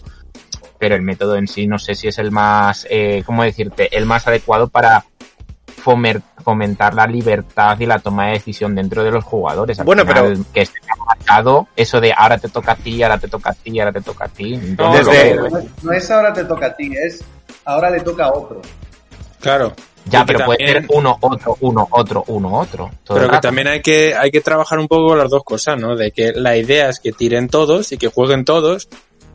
Pero el método en sí no sé si es el más, eh, ¿cómo decirte? El más adecuado para fomer- fomentar la libertad y la toma de decisión dentro de los jugadores. Al Bueno, final, pero- que esté marcado eso de ahora te toca a ti, ahora te toca a ti, ahora te toca a ti. No, desde- veo. No es- no es ahora te toca a ti, es ahora le toca a otro. Claro. Ya, pero puede ser uno, otro, uno, otro, uno, otro. Pero que también hay que, hay que trabajar un poco las dos cosas, ¿no? De que la idea es que tiren todos y que jueguen todos,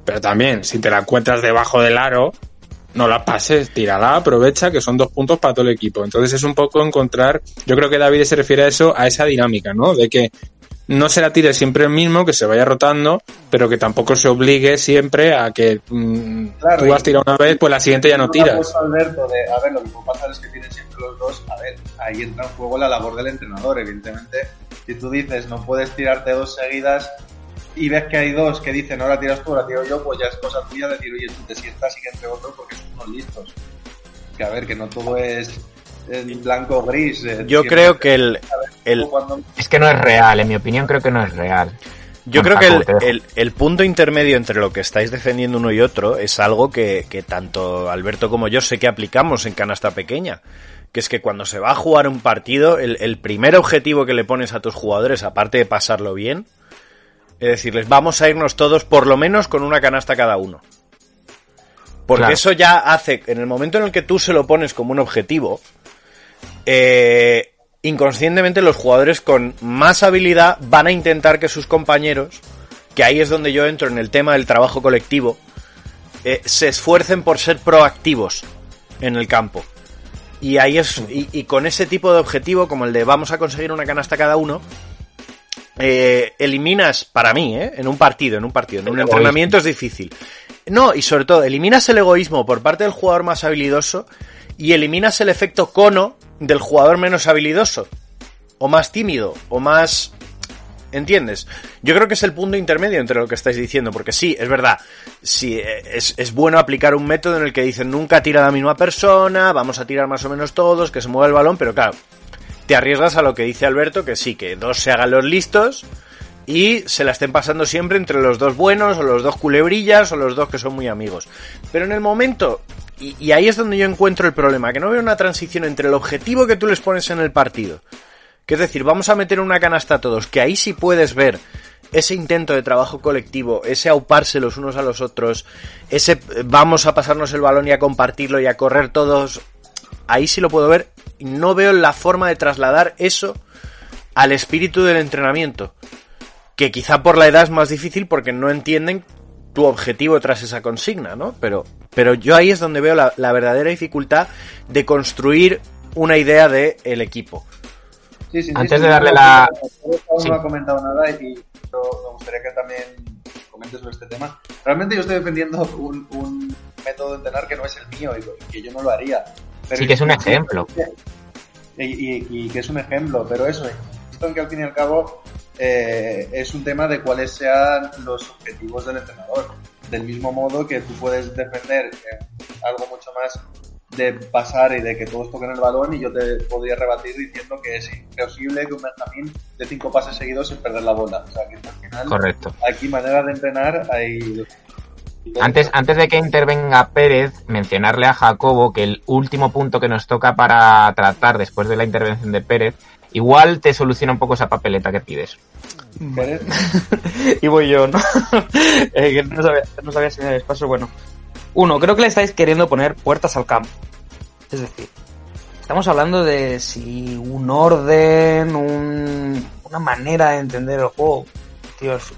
pero también, si te la encuentras debajo del aro, no la pases, tírala, aprovecha, que son dos puntos para todo el equipo. Entonces es un poco encontrar, yo creo que David se refiere a eso, a esa dinámica, ¿no? De que no se la tire siempre el mismo, que se vaya rotando, pero que tampoco se obligue siempre a que mm, Claro, tú has tirado una vez, pues la siguiente ya no tiras. Alberto de, a ver, lo que puede pasar es que tienen siempre los dos, a ver, ahí entra en juego la labor del entrenador, evidentemente. Si tú dices, no puedes tirarte dos seguidas y ves que hay dos que dicen, ahora tiras tú, ahora tiro yo, pues ya es cosa tuya decir, oye, tú te sientas y que entre otro porque son unos listos. Que a ver, que no todo es en blanco gris. eh, Yo creo que el, el, Es que no es real, en mi opinión creo que no es real. Yo creo que el, el- el punto intermedio entre lo que estáis defendiendo uno y otro es algo que, que tanto Alberto como yo sé que aplicamos en canasta pequeña. Que es que cuando se va a jugar un partido, el, el primer objetivo que le pones a tus jugadores, aparte de pasarlo bien, es decirles, vamos a irnos todos por lo menos con una canasta cada uno. Porque Claro. eso ya hace, en el momento en el que tú se lo pones como un objetivo, eh, inconscientemente los jugadores con más habilidad van a intentar que sus compañeros, que ahí es donde yo entro en el tema del trabajo colectivo, eh, se esfuercen por ser proactivos en el campo. Y ahí es, y, y con ese tipo de objetivo, como el de vamos a conseguir una canasta cada uno, eh, eliminas, para mí, ¿eh? en un partido, en un partido, en un entrenamiento es difícil. No, y sobre todo, eliminas el egoísmo por parte del jugador más habilidoso y eliminas el efecto cono del jugador menos habilidoso, o más tímido, o más ¿Entiendes? Yo creo que es el punto intermedio entre lo que estáis diciendo, porque sí, es verdad, sí, eh, es, es bueno aplicar un método en el que dicen nunca tira la misma persona, vamos a tirar más o menos todos, que se mueva el balón, pero claro, te arriesgas a lo que dice Alberto, que sí, que dos se hagan los listos y se la estén pasando siempre entre los dos buenos, o los dos culebrillas, o los dos que son muy amigos. Pero en el momento, y, ahí es donde yo encuentro el problema, que no veo una transición entre el objetivo que tú les pones en el partido, que es decir, vamos a meter una canasta a todos, que ahí sí puedes ver ese intento de trabajo colectivo, ese auparse los unos a los otros, ese eh, vamos a pasarnos el balón y a compartirlo y a correr todos, ahí sí lo puedo ver no veo la forma de trasladar eso al espíritu del entrenamiento, que quizá por la edad es más difícil porque no entienden tu objetivo tras esa consigna, ¿no? Pero, pero yo ahí es donde veo la, la verdadera dificultad de construir una idea del el equipo. Sí, sí, Antes sí, de sí, darle la- no ha comentado nada y yo me gustaría que también comentes sobre este tema. Realmente yo estoy defendiendo un, un método de entrenar que no es el mío y que yo no lo haría. Pero Sí que es un ejemplo. Y, y- y que es un ejemplo, pero eso, que al fin y al cabo eh, es un tema de cuáles sean los objetivos del entrenador. Del mismo modo que tú puedes defender eh, algo mucho más de pasar y de que todos toquen el balón y yo te podría rebatir diciendo que es imposible que un Benjamín de cinco pases seguidos sin perder la bola. O sea, que al final Correcto. aquí manera de entrenar hay... Antes, antes de que intervenga Pérez, mencionarle a Jacobo que el último punto que nos toca para tratar después de la intervención de Pérez, igual te soluciona un poco esa papeleta que pides. [laughs] Y voy yo, ¿no? [laughs] Eh, que no sabía, no sabía si me habéis paso. Bueno, uno, creo que le estáis queriendo poner puertas al campo. Es decir, estamos hablando de si un orden, un- una manera de entender el juego. Tíos,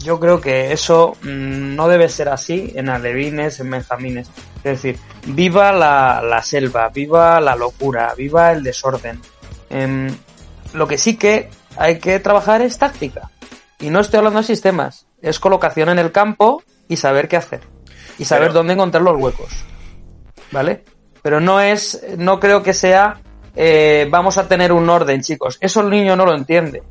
yo creo que eso mm, no debe ser así en alevines, en benjamines. Es decir, viva la, la selva, viva la locura, viva el desorden. Em, lo que sí que hay que trabajar es táctica. Y no estoy hablando de sistemas, es colocación en el campo y saber qué hacer. Y saber Pero- dónde encontrar los huecos. ¿Vale? Pero no es, no creo que sea, eh, vamos a tener un orden, chicos. Eso el niño no lo entiende.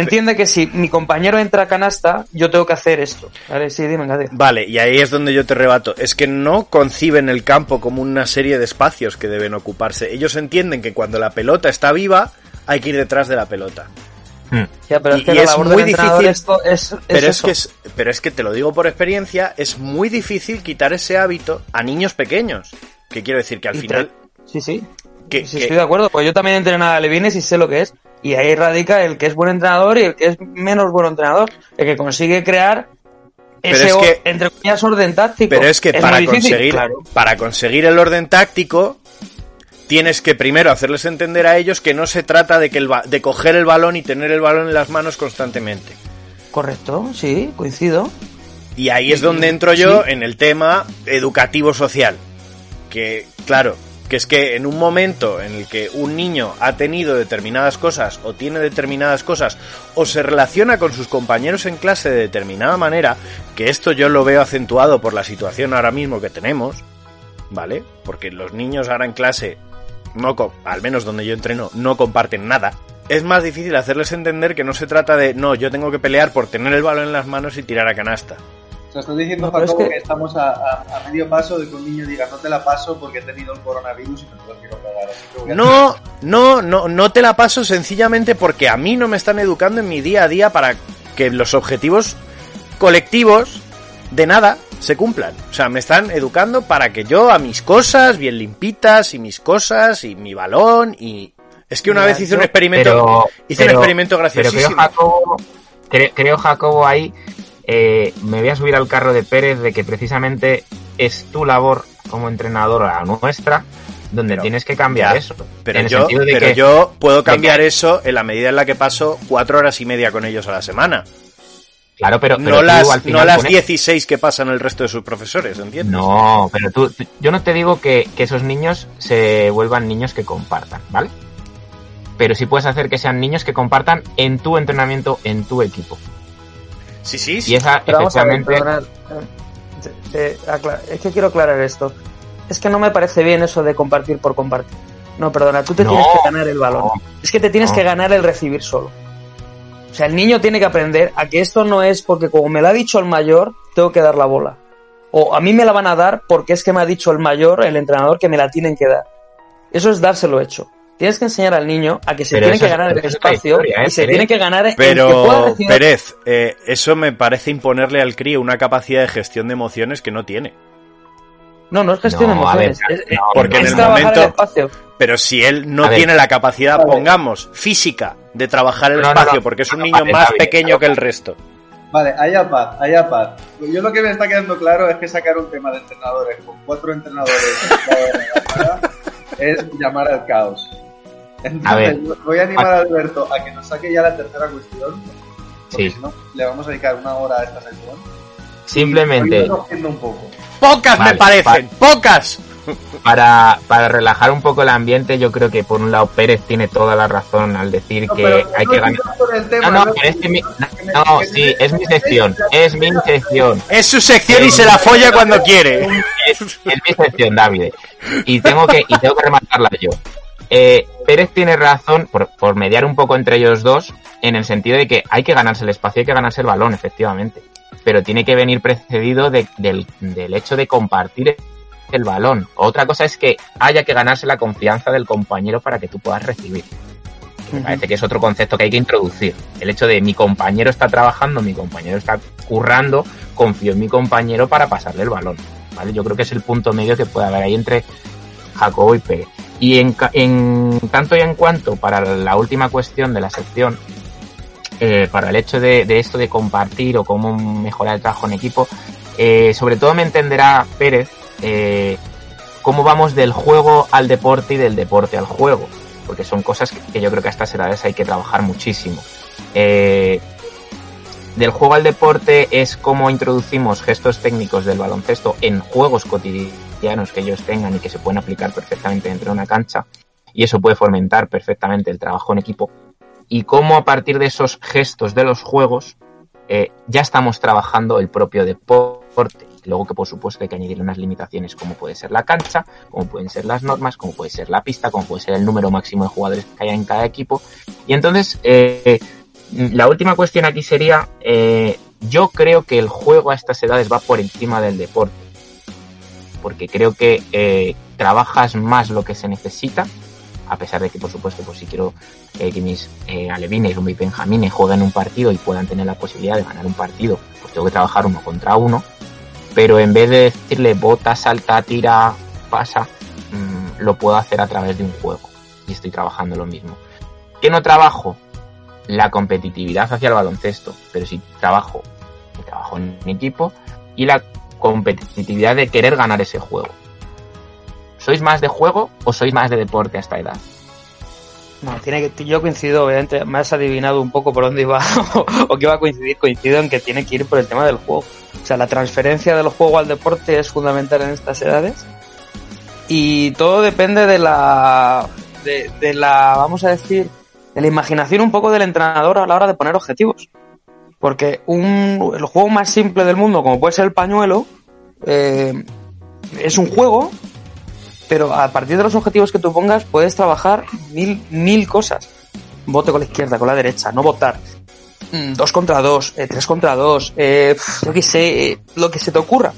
Entiende que si mi compañero entra a canasta, yo tengo que hacer esto. ¿Vale? Sí, dime, Gadir. Vale, y ahí es donde yo te rebato. Es que no conciben el campo como una serie de espacios que deben ocuparse. Ellos entienden que cuando la pelota está viva, hay que ir detrás de la pelota. Ya, pero Y- es que y la es labor muy del difícil- esto es, es Pero es, eso. que es, pero es que te lo digo por experiencia, es muy difícil quitar ese hábito a niños pequeños. Que quiero decir que al Y final... Sí, sí. Que, Sí, que- estoy de acuerdo, pues yo también entreno a Levines y sé lo que es. Y ahí radica el que es buen entrenador y el que es menos buen entrenador. El que consigue crear Pero ese, es que- entre comillas, orden táctico. Pero es que para, difícil, conseguir, claro. para conseguir el orden táctico, tienes que primero hacerles entender a ellos que no se trata de, que el de coger el balón y tener el balón en las manos constantemente. Correcto, sí, coincido. Y ahí es donde entro yo Sí. en el tema educativo-social. Que, claro, que es que en un momento en el que un niño ha tenido determinadas cosas o tiene determinadas cosas o se relaciona con sus compañeros en clase de determinada manera, que esto yo lo veo acentuado por la situación ahora mismo que tenemos, ¿vale? Porque los niños ahora en clase, no al menos donde yo entreno, no comparten nada. Es más difícil hacerles entender que no se trata de, no, yo tengo que pelear por tener el balón en las manos y tirar a canasta. Estás diciendo, No, pero es Jacobo, que- que... estamos a, a- a medio paso de que un niño diga no te la paso porque he tenido el coronavirus y me lo quiero pegar. Así que voy a- No, no, no, no te la paso sencillamente porque a mí no me están educando en mi día a día para que los objetivos colectivos de nada se cumplan. O sea, me están educando para que yo a mis cosas bien limpitas y mis cosas y mi balón y es que una Mira, vez hice yo- un experimento, Pero, hice un experimento Pero graciosísimo. creo, Jacobo, cre- creo, Jacobo, ahí eh, me voy a subir al carro de Pérez de que precisamente es tu labor como entrenador a la nuestra donde Pero- tienes que cambiar ya, eso. Pero, en yo, sentido de pero que- yo puedo que- cambiar eso en la medida en la que paso cuatro horas y media con ellos a la semana. Claro, pero, pero no tú las, al final no las pones- 16 que pasan el resto de sus profesores, ¿entiendes? No, pero tú, tú- yo no te digo que, que esos niños se vuelvan niños que compartan, ¿vale? Pero sí puedes hacer que sean niños que compartan en tu entrenamiento, en tu equipo. Sí, sí, sí. Y esa, Pero vamos a ver, eh, es que quiero aclarar esto. Es que no me parece bien eso de compartir por compartir. No, perdona, tú te No, tienes que ganar el balón. no, es que te tienes no. que ganar el recibir solo. sea, el niño tiene que aprender a que esto no es porque como me lo ha dicho el mayor, tengo que dar la bola. O a mí me la van a dar porque es que me ha dicho el mayor, el entrenador, que me la tienen que dar. Eso es dárselo hecho. Tienes que enseñar al niño a que se Pero tiene eso que ganar el pero es espacio historia, ¿eh, y se Pérez? tiene que ganar el que pueda Pero, recibir- Pérez, eh, eso me parece imponerle al crío una capacidad de gestión de emociones que no tiene. No, no es gestión No, de ver, emociones. es- no, Porque en el momento- espacio. Pero si él no tiene la capacidad, pongamos, física, de trabajar el No, no, no. espacio, porque es un No, niño vale, más pequeño pero- que el resto. Vale, haya paz, haya paz. Yo lo que me está quedando claro es que sacar un tema de entrenadores con cuatro entrenadores [laughs] es llamar al caos. Entonces, A ver. voy a animar a Alberto a que nos saque ya la tercera cuestión. Porque Sí. si no, le vamos a dedicar una hora a esta sección. Simplemente, un poco. Pocas Vale, me parecen, pocas. para, para relajar un poco el ambiente, yo creo que por un lado Pérez tiene toda la razón al decir No, que pero hay no que ganar. tema, No, no, pero es que mi- no, sí, es mi sección, es mi sección. Es su sección y se la folla cuando quiere. Es, es mi sección, David. Y tengo que, y tengo que remarcarla yo. Eh, Pérez tiene razón por, por mediar un poco entre ellos dos, en el sentido de que hay que ganarse el espacio, hay que ganarse el balón, efectivamente. Pero tiene que venir precedido de- del, del hecho de compartir el balón. Otra cosa es que haya que ganarse la confianza del compañero para que tú puedas recibir. Me parece que es otro concepto que hay que introducir. El hecho de mi compañero está trabajando, mi compañero está currando, confío en mi compañero para pasarle el balón. ¿vale? Yo creo que es el punto medio que puede haber ahí entre Jacobo y Pérez. Y en, tanto y en cuanto para la última cuestión de la sección, eh, para el hecho de, esto de compartir o cómo mejorar el trabajo en equipo, eh, sobre todo me entenderá Pérez eh, cómo vamos del juego al deporte y del deporte al juego, porque son cosas que, que yo creo que a estas edades hay que trabajar muchísimo. Del juego al deporte es cómo introducimos gestos técnicos del baloncesto en juegos cotidianos que ellos tengan y que se pueden aplicar perfectamente dentro de una cancha y eso puede fomentar perfectamente el trabajo en equipo y cómo a partir de esos gestos de los juegos eh, ya estamos trabajando el propio deporte. Luego que por supuesto hay que añadir unas limitaciones como puede ser la cancha, como pueden ser las normas, como puede ser la pista, como puede ser el número máximo de jugadores que haya en cada equipo. Y entonces, eh, la última cuestión aquí sería, eh, yo creo que el juego a estas edades va por encima del deporte. Porque creo que eh, trabajas más lo que se necesita, a pesar de que por supuesto, pues si quiero que mis eh, alevines o mis benjamines jueguen un partido y puedan tener la posibilidad de ganar un partido, pues tengo que trabajar uno contra uno. Pero en vez de decirle bota, salta, tira, pasa, mmm, lo puedo hacer a través de un juego. Y estoy trabajando lo mismo. ¿Qué no trabajo? La competitividad hacia el baloncesto. Pero sí trabajo, trabajo en equipo y la competitividad de querer ganar ese juego. ¿Sois más de juego o sois más de deporte a esta edad? No, tiene que, yo coincido, obviamente, me has adivinado un poco por dónde iba [laughs] o que iba a coincidir, coincido en que tiene que ir por el tema del juego. O sea, la transferencia del juego al deporte es fundamental en estas edades y todo depende de la, de, de la, vamos a decir, de la imaginación un poco del entrenador a la hora de poner objetivos. Porque un, el juego más simple del mundo, como puede ser el pañuelo, eh, es un juego pero a partir de los objetivos que tú pongas puedes trabajar mil, mil cosas. Vote con la izquierda, con la derecha, no votar. Mm, Dos contra dos, eh, tres contra dos, eh, yo qué sé, eh, lo que se te ocurra.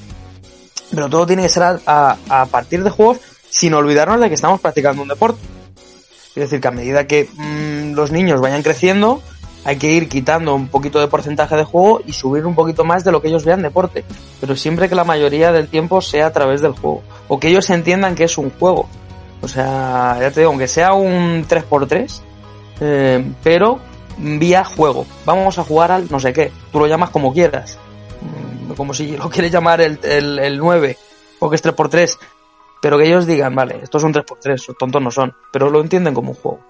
Pero todo tiene que ser a, partir de juegos sin olvidarnos de que estamos practicando un deporte. Es decir, que a medida que mmm, los niños vayan creciendo, hay que ir quitando un poquito de porcentaje de juego y subir un poquito más de lo que ellos vean deporte. Pero siempre que la mayoría del tiempo sea a través del juego. O que ellos entiendan que es un juego. O sea, ya te digo, aunque sea un 3x3, eh, pero vía juego. Vamos a jugar al no sé qué. Tú lo llamas como quieras. Como si lo quieres llamar el, el, el 9 o que es 3x3. Pero que ellos digan, vale, estos son 3x3, tontos no son. Pero lo entienden como un juego.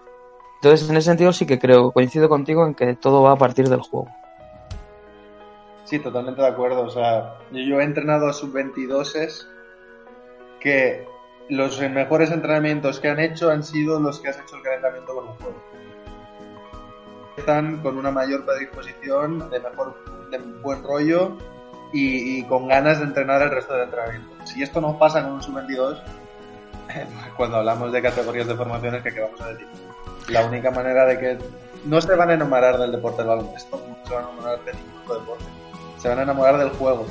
Entonces, en ese sentido sí que creo, coincido contigo en que todo va a partir del juego. Sí, totalmente de acuerdo. O sea, yo he entrenado a sub-22 que los mejores entrenamientos que han hecho han sido los que has hecho el calentamiento con un juego. Están con una mayor predisposición, de mejor, de buen rollo y, con ganas de entrenar el resto del entrenamiento. Si esto no pasa con un sub-22, [laughs] cuando hablamos de categorías de formaciones, ¿qué vamos a decir? La única manera de que no se van a enamorar del deporte del baloncesto, no se van a enamorar de ningún otro deporte, se van a enamorar del juego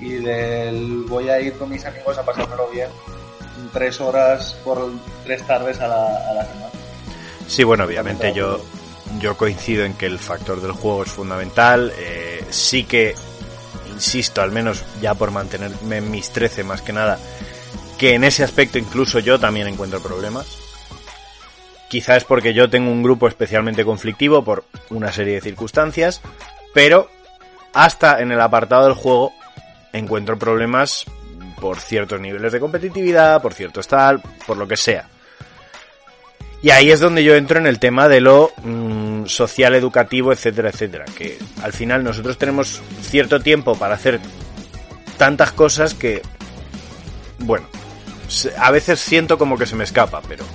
y del voy a ir con mis amigos a pasármelo bien tres horas por tres tardes a la, a la semana. Sí, bueno, obviamente yo, yo coincido en que el factor del juego es fundamental. Eh, sí que, insisto, al menos ya por mantenerme en mis 13 más que nada, que en ese aspecto incluso yo también encuentro problemas. Quizás porque yo tengo un grupo especialmente conflictivo por una serie de circunstancias, pero hasta en el apartado del juego encuentro problemas por ciertos niveles de competitividad, por ciertos tal, por lo que sea. Y ahí es donde yo entro en el tema de lo mm, social, educativo, etcétera, etcétera. Que al final nosotros tenemos cierto tiempo para hacer tantas cosas que, bueno, a veces siento como que se me escapa, pero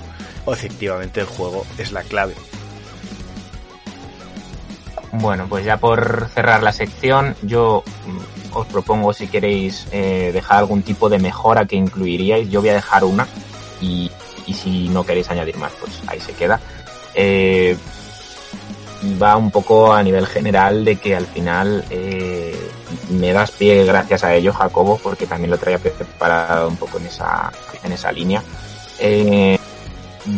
efectivamente el juego es la clave. Bueno, pues ya por cerrar la sección, yo mm, os propongo si queréis eh, dejar algún tipo de mejora que incluiríais. Yo voy a dejar una y, y si no queréis añadir más, pues ahí se queda. Eh, va un poco a nivel general de que al final eh, me das pie gracias a ello, Jacobo, porque también lo traía preparado un poco en esa, en esa línea.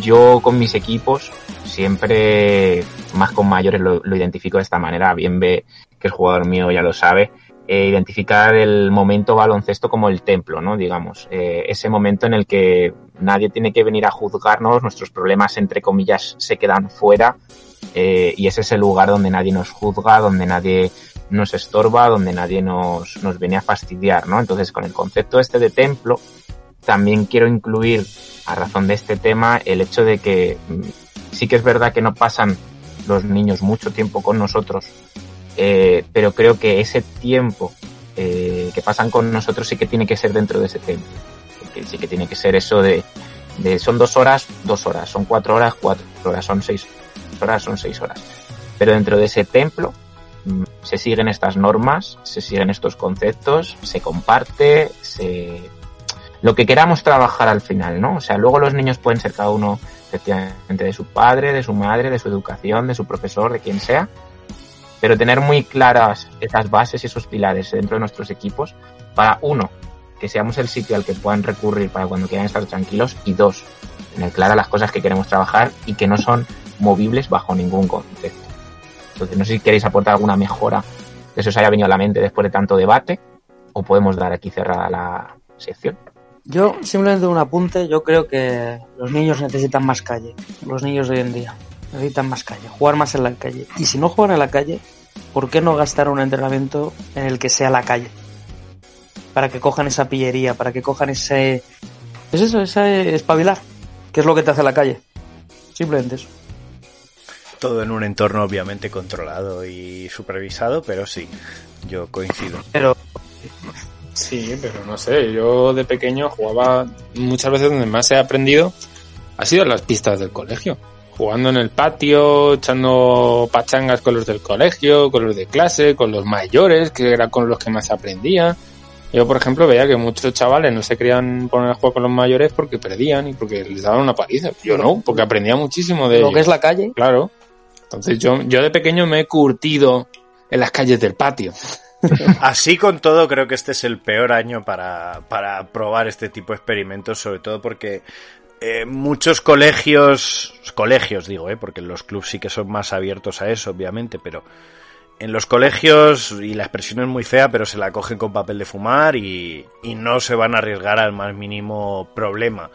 Yo con mis equipos siempre, más con mayores, lo, identifico de esta manera. Bien ve que el jugador mío ya lo sabe. Eh, identificar el momento baloncesto como el templo, ¿no? Digamos, eh, ese momento en el que nadie tiene que venir a juzgarnos, nuestros problemas, entre comillas, se quedan fuera, eh, y ese es el lugar donde nadie nos juzga, donde nadie nos estorba, donde nadie nos, nos viene a fastidiar, ¿no? Entonces, con el concepto este de templo, también quiero incluir, a razón de este tema, el hecho de que mm, sí que es verdad que no pasan los niños mucho tiempo con nosotros, eh, pero creo que ese tiempo eh, que pasan con nosotros sí que tiene que ser dentro de ese templo. Que sí que tiene que ser eso de, de son dos horas, dos horas, son cuatro horas, cuatro horas, son seis horas, son seis horas. Pero dentro de ese templo mm, se siguen estas normas, se siguen estos conceptos, se comparte, se lo que queramos trabajar al final, ¿no? O sea, luego los niños pueden ser cada uno efectivamente de su padre, de su madre, de su educación, de su profesor, de quien sea, pero tener muy claras esas bases y esos pilares dentro de nuestros equipos para uno, que seamos el sitio al que puedan recurrir para cuando quieran estar tranquilos y dos, tener claras las cosas que queremos trabajar y que no son movibles bajo ningún concepto. Entonces, no sé si queréis aportar alguna mejora que se os haya venido a la mente después de tanto debate o podemos dar aquí cerrada la sección. Yo, simplemente un apunte, yo creo que los niños necesitan más calle. Los niños de hoy en día necesitan más calle, jugar más en la calle. Y si no juegan en la calle, ¿por qué no gastar un entrenamiento en el que sea la calle? Para que cojan esa pillería, para que cojan ese... Es eso, ese espabilar, que es lo que te hace la calle. Simplemente eso. Todo en un entorno obviamente controlado y supervisado, pero sí, yo coincido. Pero Sí, pero no sé, yo de pequeño jugaba muchas veces donde más he aprendido ha sido en las pistas del colegio. Jugando en el patio, echando pachangas con los del colegio, con los de clase, con los mayores, que era con los que más aprendía. Yo, por ejemplo, veía que muchos chavales no se querían poner a jugar con los mayores porque perdían y porque les daban una paliza. Yo no, porque aprendía muchísimo de lo ellos. que es la calle, Claro. Entonces yo, yo de pequeño me he curtido en las calles del patio. Así con todo, creo que este es el peor año para, para probar este tipo de experimentos, sobre todo porque eh, muchos colegios, colegios digo, eh, porque los clubs sí que son más abiertos a eso, obviamente, pero en los colegios, y la expresión es muy fea, pero se la cogen con papel de fumar y, y no se van a arriesgar al más mínimo problema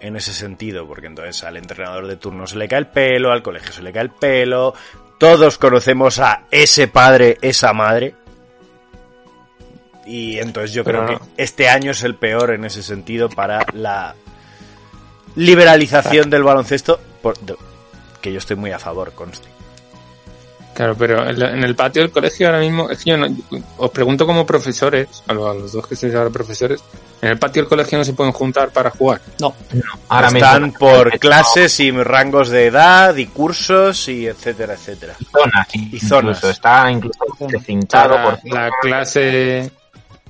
en ese sentido, porque entonces al entrenador de turno se le cae el pelo, al colegio se le cae el pelo, todos conocemos a ese padre, esa madre, y entonces yo creo Pero que este año es el peor en ese sentido para la liberalización del baloncesto, por- de- que yo estoy muy a favor, conste. Claro, pero en el patio del colegio ahora mismo, es que yo no- os pregunto como profesores, a los, a los dos que sois ahora profesores, en el patio del colegio no se pueden juntar para jugar. Ahora Están mismo, por clases y rangos de edad y cursos y etcétera, etcétera. zonas, Y incluso, zonas. está incluso precintado la, por la clase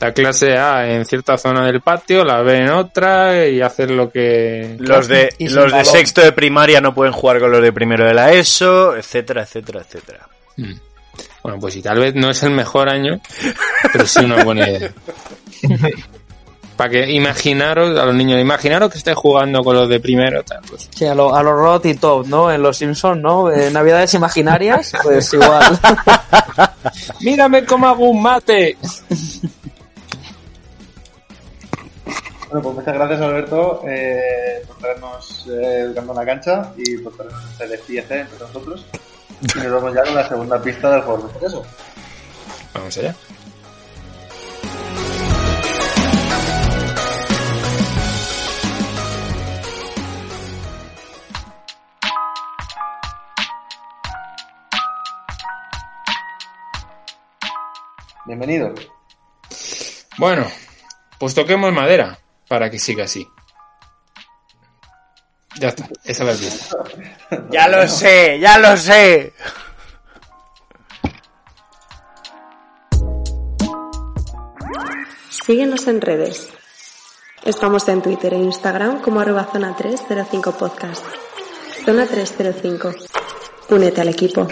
la clase A en cierta zona del patio, la B en otra y hacer lo que... Los de, los de sexto de primaria no pueden jugar con los de primero de la ESO, etcétera, etcétera, etcétera. Mm. Bueno, pues si tal vez no es el mejor año, pero sí una buena idea. [laughs] Para que imaginaros, a los niños, imaginaros que estéis jugando con los de primero, tal, pues Sí, a, lo- a los Rot y Top, ¿no? En los Simpsons, ¿no? Eh, Navidades imaginarias, pues igual. [laughs] [laughs] ¡Mírame cómo hago un mate! Bueno, pues muchas gracias Alberto eh, por traernos eh, Educando en la Cancha y por traernos este despiece entre nosotros. Y nos vamos ya con la segunda pista del juego de eso. Vamos allá. Bienvenido. Bueno, pues toquemos madera para que siga así. Ya está, esa la has visto. Ya lo sé, ya lo sé. Síguenos en redes. Estamos en Twitter e Instagram como arroba zona 305 podcast. Zona 305. Únete al equipo.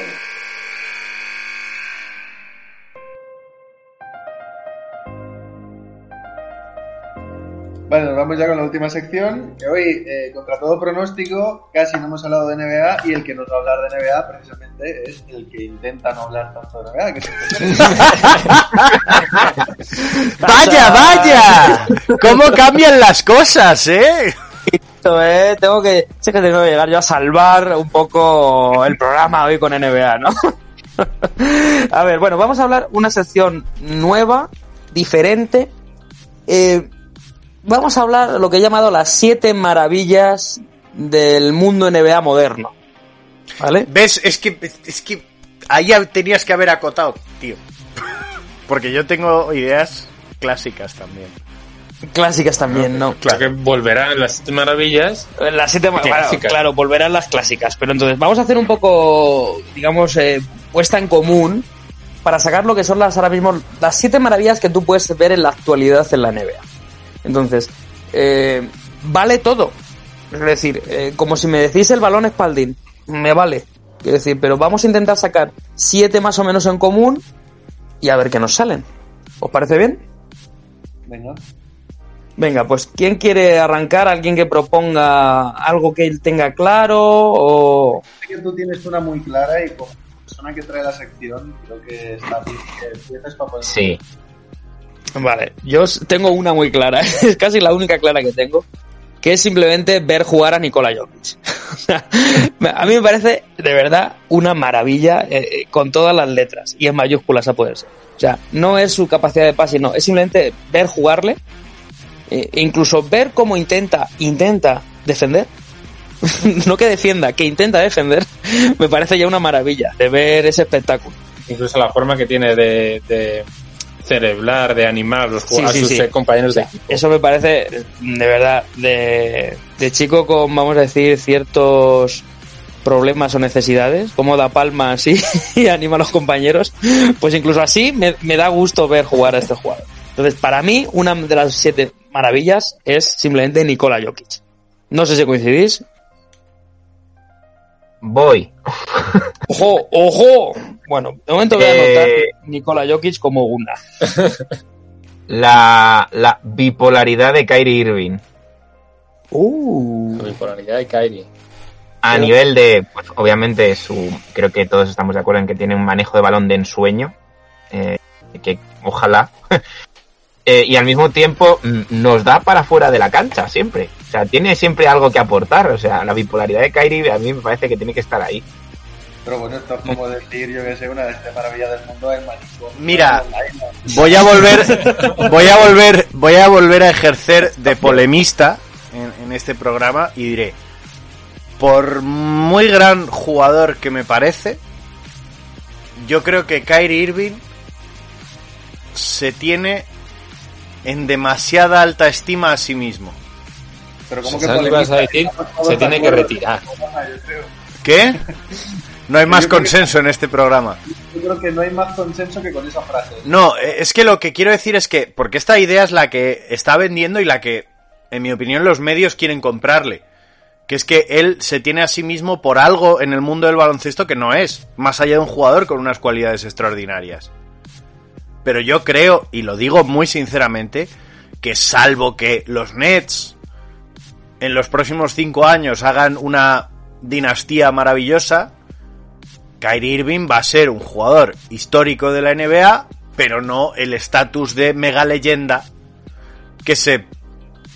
Vale, nos vamos ya con la última sección. Que hoy, eh, contra todo pronóstico, casi no hemos hablado de NBA y el que nos va a hablar de NBA precisamente es el que intenta no hablar tanto de NBA, que es el [laughs] ¡Vaya, vaya! ¿Cómo cambian las cosas, eh? Eh, tengo que, sé que tengo que llegar yo a salvar un poco el programa hoy con NBA, ¿no? [laughs] a ver, bueno, vamos a hablar una sección nueva, diferente. Eh, vamos a hablar lo que he llamado las siete maravillas del mundo NBA moderno. ¿Vale? ¿Ves? Es que, es que ahí tenías que haber acotado, tío. [laughs] Porque yo tengo ideas clásicas también. Clásicas también, ¿no? Claro que volverán las siete maravillas. Las siete ma- Clásicas. Claro, claro, volverán las clásicas. Pero entonces, vamos a hacer un poco, digamos, eh, puesta en común para sacar lo que son las ahora mismo las siete maravillas que tú puedes ver en la actualidad en la NBA. Entonces, eh, vale todo. Es decir, eh, como si me decís el balón espaldín, me vale. Quiero decir, pero vamos a intentar sacar siete más o menos en común y a ver qué nos salen. ¿Os parece bien? Venga. Venga, pues ¿quién quiere arrancar? ¿Alguien que proponga algo que él tenga claro? O... Sé que tú tienes una muy clara y como persona que trae la sección, creo que está bien que empieces para poder... Sí. Vale, yo tengo una muy clara, [laughs] es casi la única clara que tengo, que es simplemente ver jugar a Nikola Jokic. [laughs] A mí me parece de verdad una maravilla eh, eh, con todas las letras y en mayúsculas a poder ser. O sea, no es su capacidad de pase, no, es simplemente ver jugarle, eh, incluso ver cómo intenta, intenta defender. [laughs] no que defienda, que intenta defender, me parece ya una maravilla de ver ese espectáculo. Incluso la forma que tiene de, de cerebrar, de animar a, los, Sí, a sí, sus sí. eh, compañeros de O sea, Eso me parece, de verdad, de, de chico con, vamos a decir, ciertos problemas o necesidades, como da palmas [laughs] y, y anima a los compañeros, pues incluso así me, me da gusto ver jugar a este jugador. Entonces, para mí, una de las siete maravillas es simplemente Nikola Jokic. No sé si coincidís. Voy. ¡Ojo! ¡Ojo! Bueno, de momento voy a Eh, anotar Nikola Jokic como una. [laughs] La, la bipolaridad de Kyrie Irving. Uh. La bipolaridad de Kyrie. A Pero- nivel de, pues obviamente su, creo que todos estamos de acuerdo en que tiene un manejo de balón de ensueño, eh, que ojalá, [laughs] Eh, y al mismo tiempo mm, nos da para fuera de la cancha siempre, o sea, tiene siempre algo que aportar, o sea, la bipolaridad de Kyrie a mí me parece que tiene que estar ahí. Pero bueno, esto es como decir, yo que sé, una de estas maravillas del mundo en manicomio. Mira. Voy a volver, voy a volver, voy a volver a ejercer de polemista en, en este programa y diré, por muy gran jugador que me parece, yo creo que Kyrie Irving se tiene en demasiada alta estima a sí mismo. Pero como ¿Sabes lo que vas a decir? Se tiene que retirar. ¿Qué? No hay más consenso en este programa. Yo creo que no hay más consenso que con esa frase. No, es que lo que quiero decir es que, porque esta idea es la que está vendiendo y la que, en mi opinión, los medios quieren comprarle. Que es que él se tiene a sí mismo por algo en el mundo del baloncesto que no es, más allá de un jugador con unas cualidades extraordinarias. Pero yo creo, y lo digo muy sinceramente, que salvo que los Nets en los próximos cinco años hagan una dinastía maravillosa, Kyrie Irving va a ser un jugador histórico de la NBA, pero no el estatus de mega leyenda que se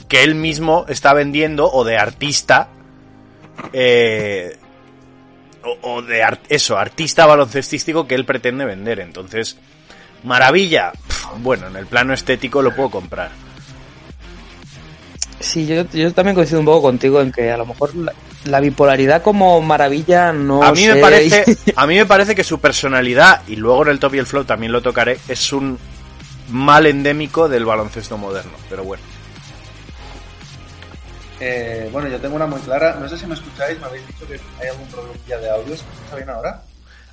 que él mismo está vendiendo o de artista eh, o, de ar- eso artista baloncestístico que él pretende vender. Entonces maravilla. Bueno en el plano estético lo puedo comprar Sí, yo, yo también coincido un poco contigo en que a lo mejor la, la bipolaridad como maravilla no a mí sé. me parece [laughs] a mí me parece que su personalidad y luego en el top y el flow también lo tocaré es un mal endémico del baloncesto moderno pero bueno Eh, bueno, yo tengo una muy clara. No sé si me escucháis, me habéis dicho que hay algún problemilla de audio. ¿Se escucha bien ahora?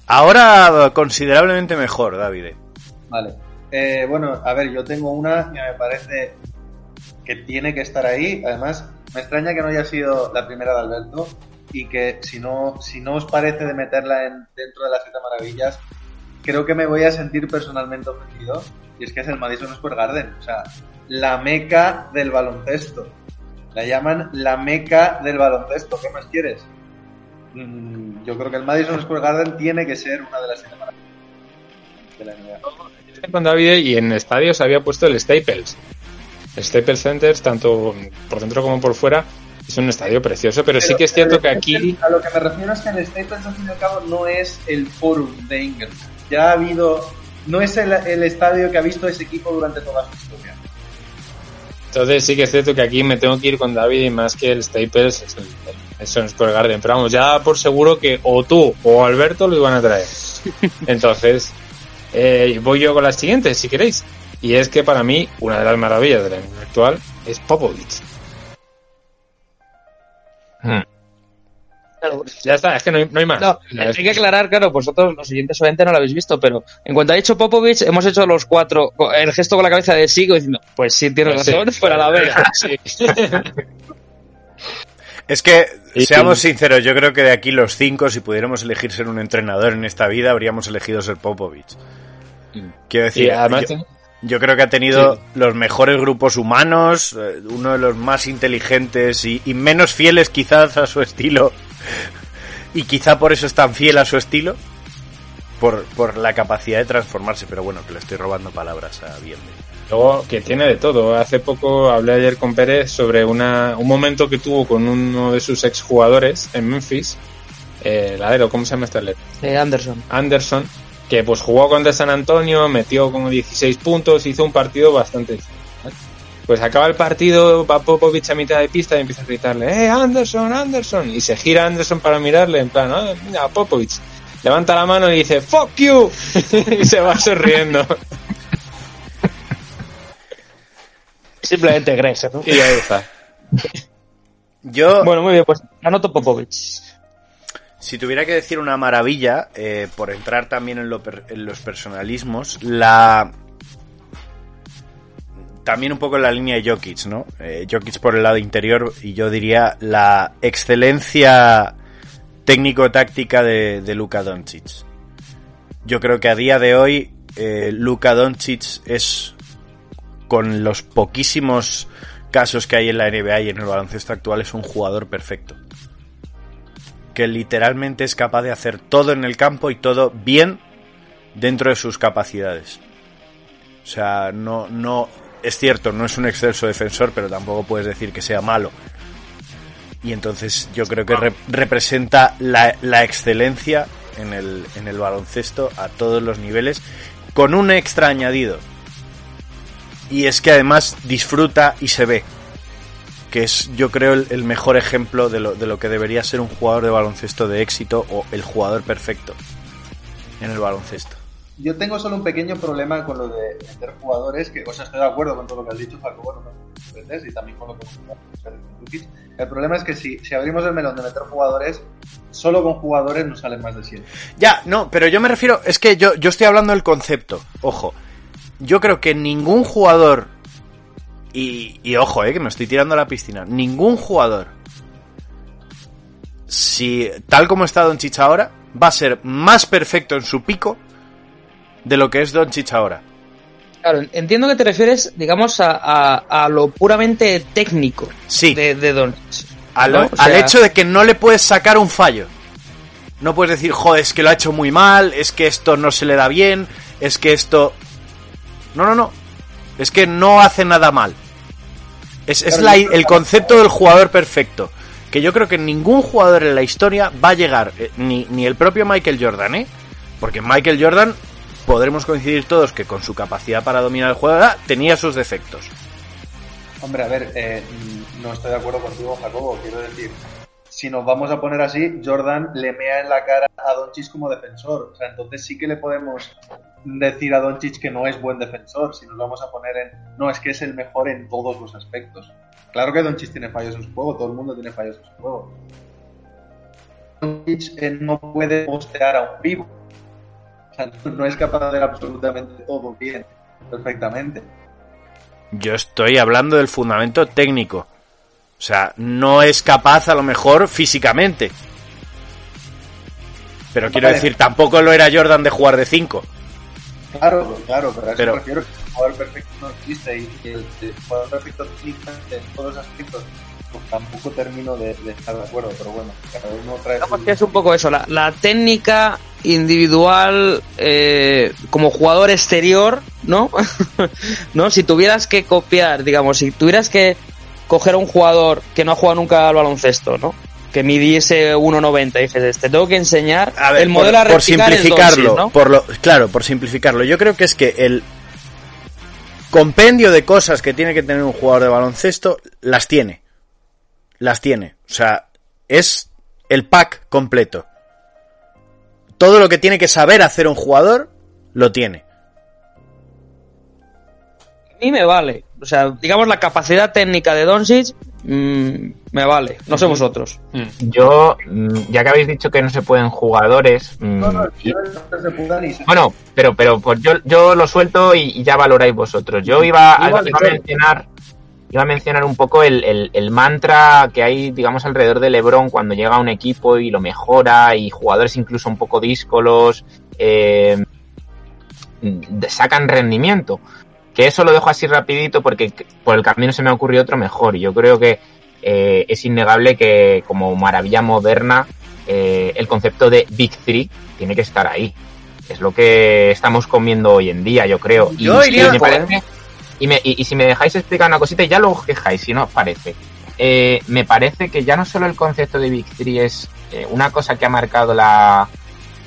ahora considerablemente mejor David Vale. Eh, bueno, a ver, yo tengo una que me parece que tiene que estar ahí. Además, me extraña que no haya sido la primera de Alberto y que si no, si no os parece de meterla en, dentro de las siete maravillas, creo que me voy a sentir personalmente ofendido. Y es que es el Madison Square Garden. O sea, la meca del baloncesto. La llaman la meca del baloncesto. ¿Qué más quieres? Mm, yo creo que el Madison Square Garden tiene que ser una de las siete maravillas David y en estadios había puesto el Staples. El Staples Center, tanto por dentro como por fuera, es un estadio precioso, pero, sí que es cierto que aquí A lo que me refiero es que el Staples, al fin y al cabo, no es el Forum de Ingles. Ya ha habido. No es el, el estadio que ha visto ese equipo durante toda su historia. Entonces sí que es cierto que aquí me tengo que ir con David y más que el Staples es el, el Madison Square Garden. Pero vamos, ya por seguro que o tú o Alberto lo iban a traer. [laughs] Entonces, eh, voy yo con la siguiente, si queréis. Y es que para mí, una de las maravillas de la NBA actual es Popovich. Ya está, es que no hay, no hay más. No, hay que aclarar, claro, vosotros los siguientes obviamente no lo habéis visto, pero en cuanto ha dicho Popovich, hemos hecho los cuatro el gesto con la cabeza de Sigo diciendo, pues sí, tienes Pues sí. razón, pero a la vez. [laughs] Sí. [laughs] Es que, seamos sinceros, yo creo que de aquí los cinco, si pudiéramos elegir ser un entrenador en esta vida, habríamos elegido ser Popovich. Quiero decir, Y además, yo, yo creo que ha tenido los mejores grupos humanos, eh, uno de los más inteligentes y, y menos fieles quizás a su estilo. Y quizá por eso es tan fiel a su estilo. Por, por la capacidad de transformarse, pero bueno, que le estoy robando palabras a Bienve. Luego, que tiene de todo. Hace poco hablé ayer con Pérez sobre una, un momento que tuvo con uno de sus exjugadores en Memphis. Eh, el alero, ¿cómo se llama este atleta? Eh, Anderson. Anderson, que pues jugó contra San Antonio, metió como 16 puntos, hizo un partido bastante. Pues acaba el partido, va Popovich a mitad de pista y empieza a gritarle, ¡Eh, Anderson, Anderson! Y se gira Anderson para mirarle, en plan, "Ah, mira, Popovich. Levanta la mano y dice, ¡Fuck you! [laughs] y se va sonriendo. [laughs] Simplemente Greg, ¿no? y ahí está. Yo, Bueno, muy bien, pues anoto Popovich. Si tuviera que decir una maravilla, eh, por entrar también en, lo per- en los personalismos, la... También un poco en la línea de Jokic, ¿no? Eh, Jokic por el lado interior y yo diría la excelencia técnico-táctica de, de Luka Doncic. Yo creo que a día de hoy eh, Luka Doncic es, con los poquísimos casos que hay en la NBA y en el baloncesto actual, es un jugador perfecto que literalmente es capaz de hacer todo en el campo y todo bien dentro de sus capacidades. O sea, no, no, es cierto, no es un excelso defensor, pero tampoco puedes decir que sea malo. Y entonces yo creo que rep- representa la, la excelencia en el, en el baloncesto a todos los niveles, con un extra añadido. Y es que además disfruta y se ve que es yo creo el, el mejor ejemplo de lo, de lo que debería ser un jugador de baloncesto de éxito o el jugador perfecto en el baloncesto. yo tengo solo un pequeño problema con lo de meter jugadores, que, o sea, estoy de acuerdo con todo lo que has dicho, Jacobo, no me y también con lo que. El problema es que si, si abrimos el melón de meter jugadores, solo con jugadores nos salen más de 100. Ya, no, pero yo me refiero, es que yo, yo estoy hablando del concepto, ojo. Yo creo que ningún jugador, y, y ojo, eh, que me estoy tirando a la piscina, ningún jugador, si tal como está Doncic ahora, va a ser más perfecto en su pico de lo que es Doncic ahora. Claro, entiendo que te refieres, digamos, a, a- a lo puramente técnico Sí. de, de Doncic. Al, ¿no? Al sea, hecho de que no le puedes sacar un fallo. No puedes decir, joder, es que lo ha hecho muy mal, es que esto no se le da bien, es que esto... No, no, no. Es que no hace nada mal. Es, es la- el concepto del jugador perfecto. Que yo creo que ningún jugador en la historia va a llegar, eh, ni, ni el propio Michael Jordan, ¿eh? Porque Michael Jordan, podremos coincidir todos que con su capacidad para dominar el juego ah, tenía sus defectos. Hombre, a ver, eh, no estoy de acuerdo contigo, Jacobo. Quiero decir, si nos vamos a poner así, Jordan le mea en la cara a Doncic como defensor. O sea, entonces sí que le podemos decir a Doncic que no es buen defensor. Si nos vamos a poner en, no, es que es el mejor en todos los aspectos. Claro que Doncic tiene fallos en su juego, todo el mundo tiene fallos en su juego. Doncic eh, no puede postear a un vivo. O sea, no es capaz de hacer absolutamente todo bien, perfectamente. Yo estoy hablando del fundamento técnico. O sea, no es capaz a lo mejor físicamente. Pero quiero Vale. decir, tampoco lo era Jordan de jugar de 5. Claro, claro, pero a eso Pero- me refiero que el jugador perfecto no existe y que el, el jugador perfecto técnicamente en todos los aspectos pues tampoco termino de, de estar de acuerdo, pero bueno, cada uno trae Digamos su- que es un poco eso, la, la técnica individual eh, como jugador exterior, ¿no? [laughs] ¿no? Si tuvieras que copiar, digamos, si tuvieras que coger a un jugador que no ha jugado nunca al baloncesto, ¿no? Que midiese 1.90 y dices, te tengo que enseñar A ver, el modelo por, a por replicar simplificarlo, por lo, claro, por simplificarlo. Yo creo que es que el compendio de cosas que tiene que tener un jugador de baloncesto las tiene. Las tiene. O sea, es el pack completo. Todo lo que tiene que saber hacer un jugador, lo tiene. A mí me vale. O sea, digamos la capacidad técnica de Doncic mm, me vale. No sé vosotros. Yo, mm, ya que habéis dicho que no se pueden jugadores, mm, No, y- se bueno, pero pero pues yo, yo lo suelto y, y ya valoráis vosotros. Yo iba, a- iba a mencionar iba a mencionar un poco el, el- el mantra que hay, digamos, alrededor de LeBron cuando llega a un equipo y lo mejora y jugadores incluso un poco díscolos eh, sacan rendimiento. Que eso lo dejo así rapidito porque por el camino se me ha ocurrido otro mejor. Y yo creo que eh, es innegable que como maravilla moderna eh, el concepto de Big Three tiene que estar ahí. Es lo que estamos comiendo hoy en día, yo creo. Y, Yo y iría- me parece- y, me- y- y si me dejáis explicar una cosita, ya lo quejáis, si no os parece. Eh, me parece que ya no solo el concepto de Big Three es una cosa que ha marcado la,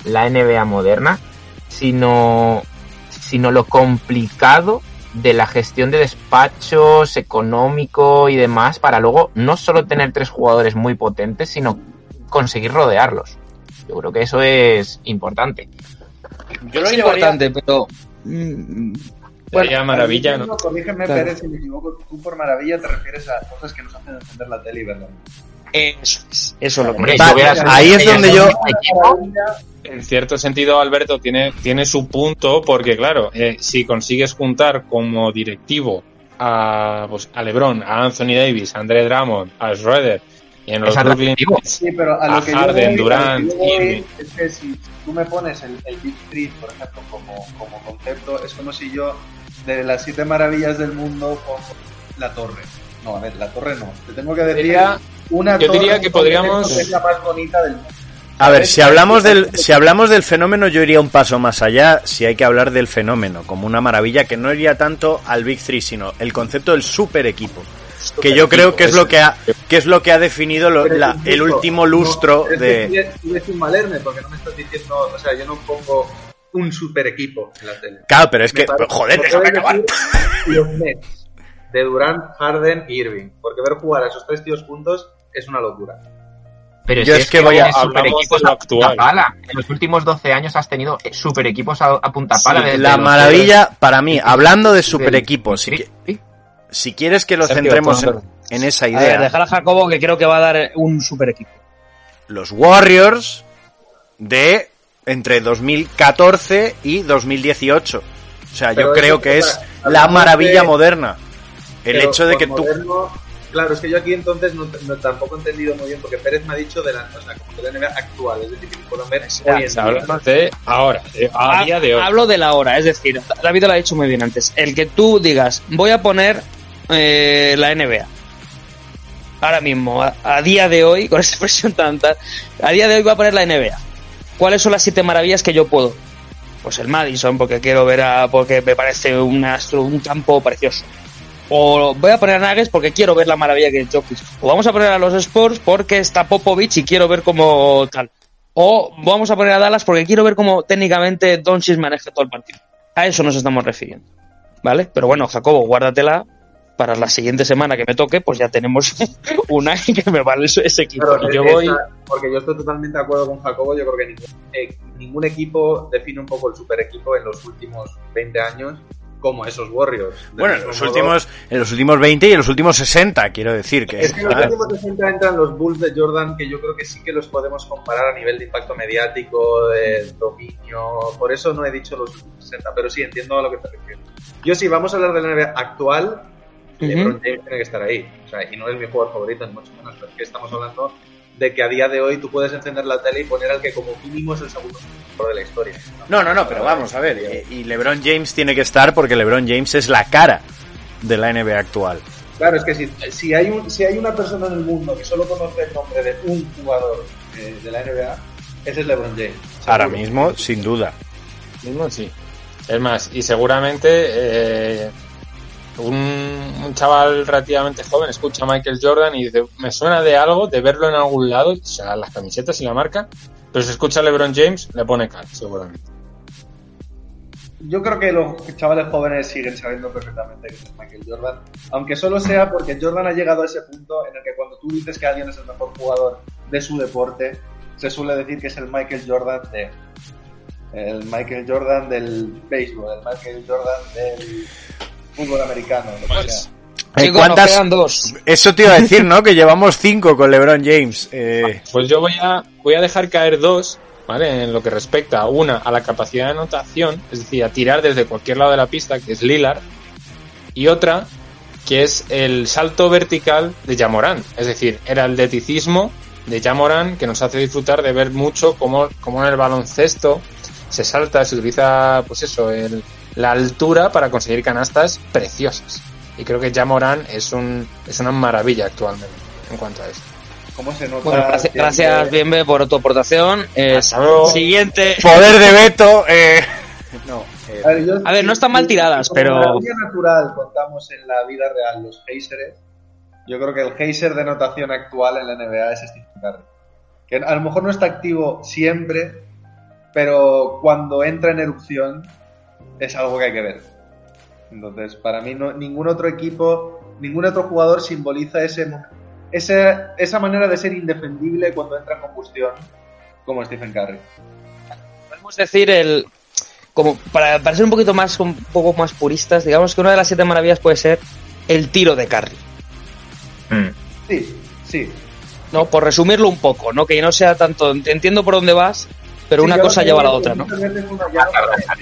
la NBA moderna, sino, sino lo complicado de la gestión de despachos económico y demás para luego no solo tener tres jugadores muy potentes, sino conseguir rodearlos. Yo creo que eso es importante. Yo es importante, pero... mm, Sería maravilla, ¿no? Corrígeme, Claro. Pérez, si me equivoco. Tú por maravilla te refieres a cosas que nos hacen encender la tele y verla. Eso es, eso es lo que Hombre, Va, yo ahí es donde yo- En cierto sentido, Alberto tiene, tiene su punto, porque claro, eh, si consigues juntar como directivo a, pues, a LeBron, a Anthony Davis, a Andre Drummond, a Schroeder, y en los Brooklyn Sí, pero a A lo que Harden, yo voy, Durant, yo voy es que si tú me pones el, el Big Three, por ejemplo, como, como concepto, es como si yo de las siete maravillas del mundo pongo la torre. No, a ver, la torre no. Te tengo que decir una yo torre diría que podríamos- que es la más bonita del mundo. A ver, si hablamos del si hablamos del fenómeno, yo iría un paso más allá. Si hay que hablar del fenómeno como una maravilla, que no iría tanto al Big Three, sino el concepto del super equipo, que yo creo que es lo que ha que es lo que ha definido lo- la- el último lustro no, de. que tú eres un malerme porque no me estás diciendo, o sea, yo no pongo un super equipo en la tele. Claro, pero es Me que parece- joder, me déjame acabar. Los Nets de Durant, Harden y Irving, porque ver jugar a esos tres tíos juntos es una locura. Pero Yo si es que voy a- super equipos a punta actual. pala. En los últimos 12 años has tenido eh, super equipos a, a punta pala. la los maravilla para mí, hablando de super equipos, si, quieres que lo centremos en, esa A ver, idea, dejar a Jacobo que creo que va a dar un super equipo. los Warriors de entre 2014 y 2018. O sea, Pero yo creo que es la maravilla de- moderna. El Pero hecho de que tú... moderno- Claro, es que yo aquí entonces no, no- tampoco he entendido muy bien, porque Pérez me ha dicho de la, o sea, como de la NBA actual, es decir, que puedan ver hoy en Ya, día. hablamos de ahora, de- a Ha- día de hoy. Hablo de la hora, es decir, David lo ha dicho muy bien antes. El que tú digas, voy a poner eh, la NBA. Ahora mismo, a, a día de hoy, [laughs] con esa expresión tanta, a día de hoy voy a poner la NBA. ¿Cuáles son las siete maravillas que yo puedo? Pues el Madison, porque quiero ver a, porque me parece un, astro- un campo precioso. O voy a poner a Nuggets porque quiero ver la maravilla que es Jokic. O vamos a poner a los Sports porque está Popovich y quiero ver cómo tal. O vamos a poner a Dallas porque quiero ver cómo técnicamente Doncic maneja todo el partido. A eso nos estamos refiriendo. ¿Vale? Pero bueno, Jacobo, guárdatela para la siguiente semana que me toque, pues ya tenemos [laughs] una que me vale ese equipo. Claro, yo esa- voy... Porque yo estoy totalmente de acuerdo con Jacobo, yo creo que ningún, eh, ningún equipo define un poco el super equipo en los últimos 20 años como esos Warriors. Bueno, en los, modo- últimos, en los últimos 20 y en los últimos 60, quiero decir que... Es que en los últimos 60 entran los Bulls de Jordan, que yo creo que sí que los podemos comparar a nivel de impacto mediático, de dominio. Por eso no he dicho los últimos 60, pero sí entiendo a lo que te refieres. Yo sí, vamos a hablar de la NBA actual. LeBron Ujú. James tiene que estar ahí. O sea, y no es mi jugador favorito, ni mucho menos. Pero es que estamos hablando de que a día de hoy tú puedes encender la tele y poner al que como mínimo es el segundo mejor de la historia. No, no, no, pero vamos a ver. eh, Y LeBron James tiene que estar porque LeBron James es la cara de la NBA actual. Claro, es que si, si, hay un, si hay una persona en el mundo que solo conoce el nombre de un jugador eh, de la NBA, ese es LeBron James. Ahora mismo, sin duda. Mismo sí. Es más, y seguramente eh, un, chaval relativamente joven escucha a Michael Jordan y dice, me suena de algo, de verlo en algún lado, o sea, las camisetas y la marca, pero si escucha a LeBron James, le pone cal, seguramente. Yo creo que los chavales jóvenes siguen sabiendo perfectamente que es Michael Jordan, aunque solo sea porque Jordan ha llegado a ese punto en el que cuando tú dices que alguien es el mejor jugador de su deporte, se suele decir que es el Michael Jordan de el Michael Jordan del béisbol, el Michael Jordan del fútbol americano, lo que sea. Eh, ¿cuántas- quedan dos. Eso te iba a decir, ¿no? Que llevamos cinco con LeBron James. Eh, Pues yo voy a, voy a dejar caer dos, ¿vale? En lo que respecta a una, a la capacidad de anotación, es decir, a tirar desde cualquier lado de la pista, que es Lillard, y otra, que es el salto vertical de Jamoran, es decir, el atleticismo de Jamoran que nos hace disfrutar de ver mucho cómo, cómo en el baloncesto se salta, se utiliza, pues eso, el, la altura para conseguir canastas preciosas. Y creo que Jamoran es un, es una maravilla actualmente en cuanto a eso. ¿Cómo se nota? Bueno, gracias, Bienve, por tu aportación. Eh, Hasta luego. siguiente. poder de veto. Eh, [laughs] no. eh, A ver, yo- A ver, no están mal tiradas, como pero- maravilla natural contamos en la vida real los Hazers. Yo creo que el Hazer de notación actual en la NBA es Stephen Curry. Que a lo mejor no está activo siempre, pero cuando entra en erupción es algo que hay que ver. Entonces, para mí no, ningún otro equipo, ningún otro jugador simboliza ese, mo- ese, esa manera de ser indefendible cuando entra en combustión como Stephen Curry. Podemos decir el como para, para ser un poquito más un poco más puristas, digamos que una de las siete maravillas puede ser el tiro de Curry. Mm. Sí, sí, ¿no? Por resumirlo un poco, ¿no? Que no sea tanto, entiendo por dónde vas, pero Sí, una cosa lleva a la otra, ¿no?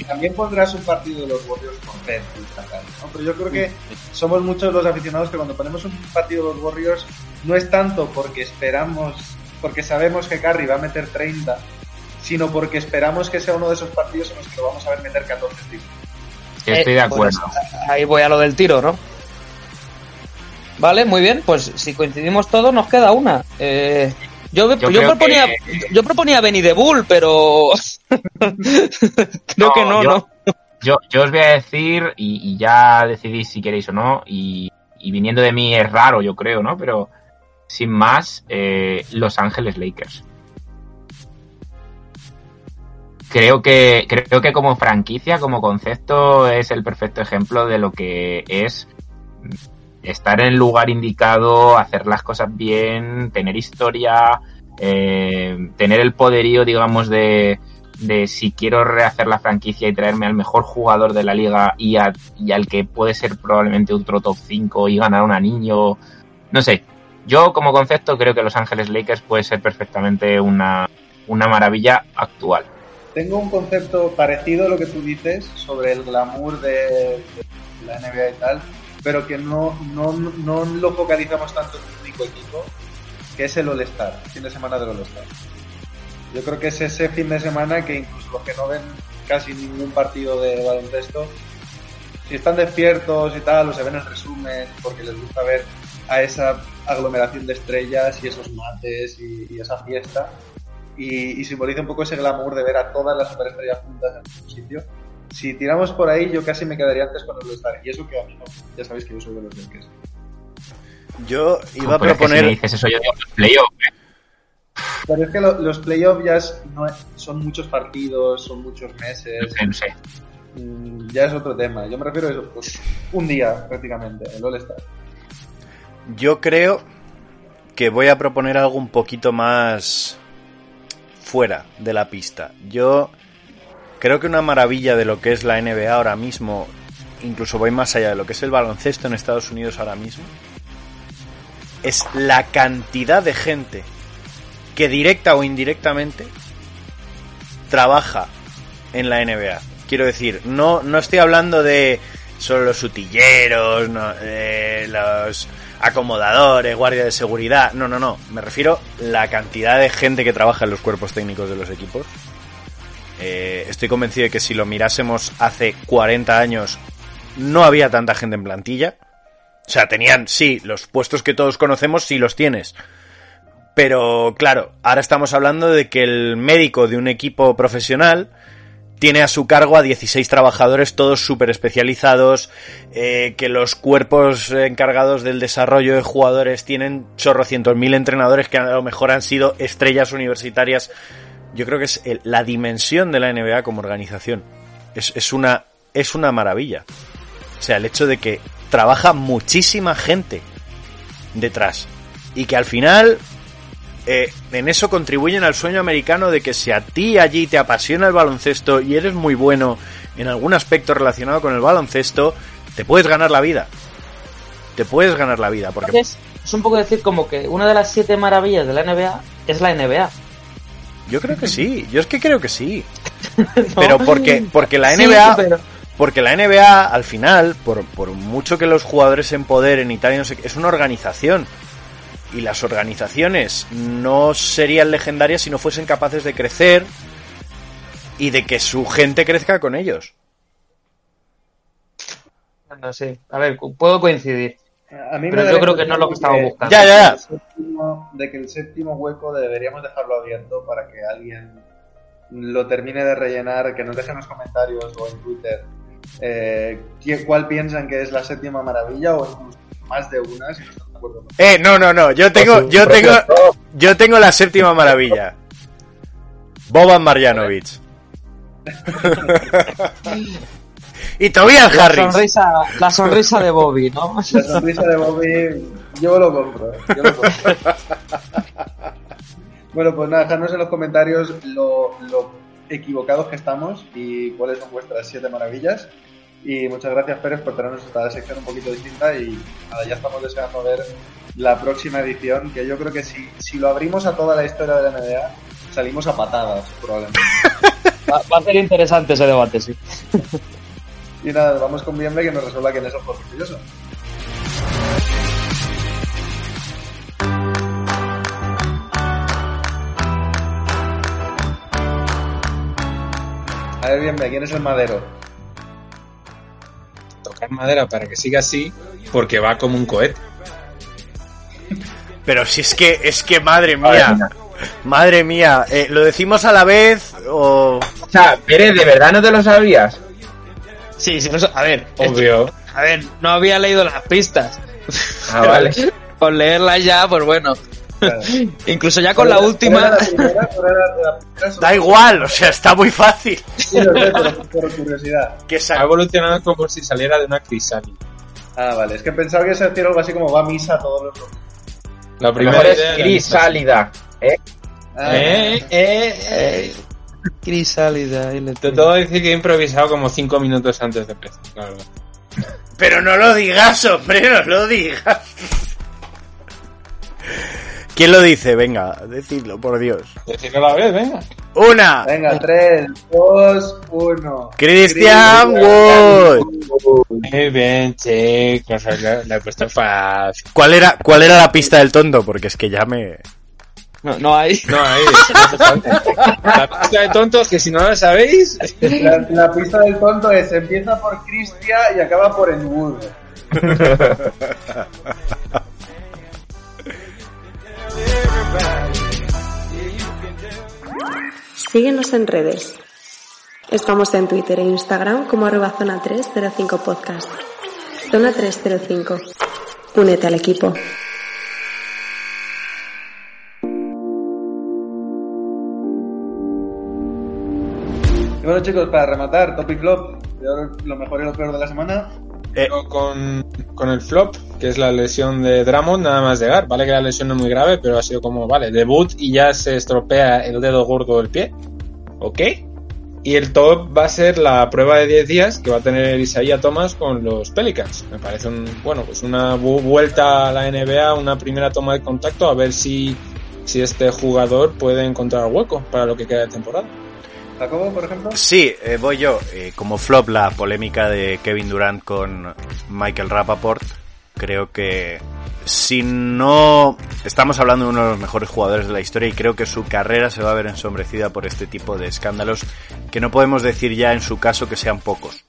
También pondrás un partido de los Warriors con Red ¿no? Pero yo creo que somos muchos los aficionados que cuando ponemos un partido de los Warriors no es tanto porque esperamos, porque sabemos que Curry va a meter 30, sino porque esperamos que sea uno de esos partidos en los que lo vamos a ver meter 14 tiros. Estoy de Eh, acuerdo. pues, ahí voy a lo del tiro, ¿no? Vale, muy bien, pues si coincidimos todos nos queda una. Eh, yo, Yo proponía, que- yo proponía Benny the Bull, pero [laughs] creo que no, yo, ¿no? Yo, yo os voy a decir, y, y ya decidís si queréis o no, y, y viniendo de mí es raro, yo creo, ¿no? Pero sin más, eh, Los Ángeles Lakers. Creo que, creo que como franquicia, como concepto, es el perfecto ejemplo de lo que es estar en el lugar indicado, hacer las cosas bien, tener historia, eh, tener el poderío, digamos, de, de si quiero rehacer la franquicia y traerme al mejor jugador de la liga y, a- y al que puede ser probablemente otro top 5 y ganar un anillo. No sé. Yo, como concepto, creo que Los Ángeles Lakers puede ser perfectamente una, una maravilla actual. Tengo un concepto parecido a lo que tú dices sobre el glamour de, de la NBA y tal, pero que no, no, no lo focalizamos tanto en un único equipo, que es el All-Star, fin de semana del All-Star. Yo creo que es ese fin de semana que incluso los que no ven casi ningún partido de baloncesto, si están despiertos y tal, o se ven el resumen, porque les gusta ver a esa aglomeración de estrellas y esos mates y, y esa fiesta, y, y simboliza un poco ese glamour de ver a todas las superestrellas juntas en un sitio. Si tiramos por ahí, yo casi me quedaría antes con el All-Star, y eso que a mí no, ya sabéis que yo soy de los Lakers. Yo iba a Pero es que si proponer. me dices eso, yo digo los playoffs. Pero es que lo- los playoffs ya es- no es- son muchos partidos, son muchos meses, No sé, no sé. mm, ya es otro tema. Yo me refiero a eso, pues un día prácticamente, el All-Star. Yo creo que voy a proponer algo un poquito más fuera de la pista. Yo creo que una maravilla de lo que es la NBA ahora mismo, incluso voy más allá de lo que es el baloncesto en Estados Unidos ahora mismo, es la cantidad de gente que directa o indirectamente trabaja en la NBA. Quiero decir, no, no estoy hablando de solo los utilleros, no, eh, los acomodadores, guardia de seguridad. No, no, no. Me refiero la cantidad de gente que trabaja en los cuerpos técnicos de los equipos. Eh, estoy convencido de que si lo mirásemos hace 40 años, no había tanta gente en plantilla. O sea, tenían, sí, los puestos que todos conocemos, sí los tienes. Pero claro, ahora estamos hablando de que el médico de un equipo profesional tiene a su cargo a 16 trabajadores, todos súper especializados, eh, que los cuerpos encargados del desarrollo de jugadores tienen chorrocientos mil entrenadores que a lo mejor han sido estrellas universitarias. Yo creo que es la dimensión de la NBA como organización. Es, es una, es una maravilla. O sea, el hecho de que trabaja muchísima gente detrás. Y que al final eh, en eso contribuyen al sueño americano de que si a ti allí te apasiona el baloncesto y eres muy bueno en algún aspecto relacionado con el baloncesto, te puedes ganar la vida. Te puedes ganar la vida, porque Es, es un poco decir como que una de las siete maravillas de la NBA es la NBA. Yo creo que [laughs] sí, yo es que creo que sí. [laughs] Pero porque, porque la Sí, NBA, pero- porque la NBA al final, por, por mucho que los jugadores se empoderen y tal, y no sé es una organización. Y las organizaciones no serían legendarias si no fuesen capaces de crecer y de que su gente crezca con ellos. No sé, a ver, puedo coincidir. A mí me Pero yo creo que no es lo que de buscando. Ya, ya, ya. de que el séptimo hueco deberíamos dejarlo abierto para que alguien lo termine de rellenar, que nos deje en los comentarios o en Twitter eh, qué- cuál piensan que es la séptima maravilla o incluso más de una si no están de acuerdo. Eh, no, no, no, yo tengo, yo tengo, yo tengo la séptima maravilla. Boban Marjanovic. [laughs] [laughs] y Tobias La Harris. sonrisa, la sonrisa de Bobby, ¿no? La sonrisa de Bobby, yo lo compro. eh, yo lo compro. bueno, pues nada, dejadnos en los comentarios lo, lo equivocados que estamos y cuáles son vuestras siete maravillas. Y muchas gracias, Pérez, por tenernos esta sección un poquito distinta. Y nada, ya estamos deseando ver la próxima edición, que yo creo que si, si lo abrimos a toda la historia de la NBA, salimos a patadas, probablemente. [laughs] Va, va a ser interesante ese debate, sí. Y nada, vamos con Bienve que nos resuelva quién es el juego. A ver, Bienve, ¿quién es el madero? Tocar madera para que siga así, porque va como un cohete. Pero si es que, es que madre mía. Madre mía, eh, ¿lo decimos a la vez o...? O sea, Pérez, ¿de verdad no te lo sabías? Sí, sí, no sé- a ver, Obvio. a ver, no había leído las pistas. Ah, vale. [laughs] Con leerlas ya, pues bueno. Claro. Incluso ya con la ¿Cuál era última. [laughs] Da igual, o sea, está muy fácil. Sí, lo sé, por curiosidad. [laughs] Que Ha evolucionado como si saliera de una crisálida. Ah, vale, es que pensaba que se hacía algo así como va a misa todos los. La Lo primera es idea era crisálida. ¿eh? Eh, eh, eh. Crisálida. Te tengo. que decir que he improvisado como 5 minutos antes de empezar. la verdad. Pero no lo digas, hombre, no lo digas. ¿Quién lo dice? Venga, decidlo, por Dios. Decirlo a la vez, venga. Una. Venga, 3, 2, 1. Christian Wood. Muy bien, chicos. Le le he puesto fácil. ¿Cuál era, ¿Cuál era la pista del tonto? Porque es que ya me... No, no hay. No. La pista de tontos que si no la sabéis. La, la pista del tonto es empieza por Cristia y acaba por el Wood. Síguenos en redes. Estamos en Twitter e Instagram como arroba zona 305 podcast. Zona 305. Únete al equipo. Y bueno chicos, para rematar, Topic Flop, peor- lo mejor y lo peor de la semana. Eh, Con, con el flop, que es la lesión de Drummond, nada más llegar. Vale que la lesión no es muy grave, pero ha sido como, vale, debut y ya se estropea el dedo gordo del pie. ¿Ok? Y el top va a ser la prueba de 10 días que va a tener Isaiah Thomas con los Pelicans. Me parece un, bueno, pues una vu- vuelta a la NBA, una primera toma de contacto, a ver si, si este jugador puede encontrar hueco para lo que queda de temporada. Jacobo, por ejemplo. Sí, eh, voy yo. Eh, como flop, la polémica de Kevin Durant con Michael Rappaport. Creo que si no estamos hablando de uno de los mejores jugadores de la historia y creo que su carrera se va a ver ensombrecida por este tipo de escándalos que no podemos decir ya en su caso que sean pocos.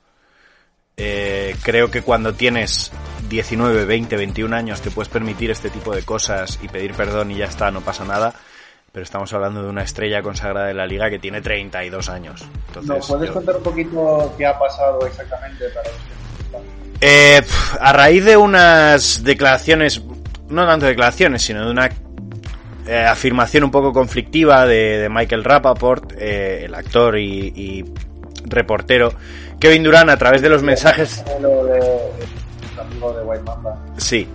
Eh, creo que cuando tienes 19, 20, 21 años te puedes permitir este tipo de cosas y pedir perdón y ya está, no pasa nada. Pero estamos hablando de una estrella consagrada de la liga que tiene 32 años. Entonces, ¿Nos puedes yo- contar un poquito qué ha pasado exactamente para que Eh, a raíz de unas declaraciones, no tanto declaraciones, sino de una eh, afirmación un poco conflictiva de, de Michael Rappaport, eh, el actor y, y reportero, Kevin Durant a través de los mensajes de, de White Mamba. Sí.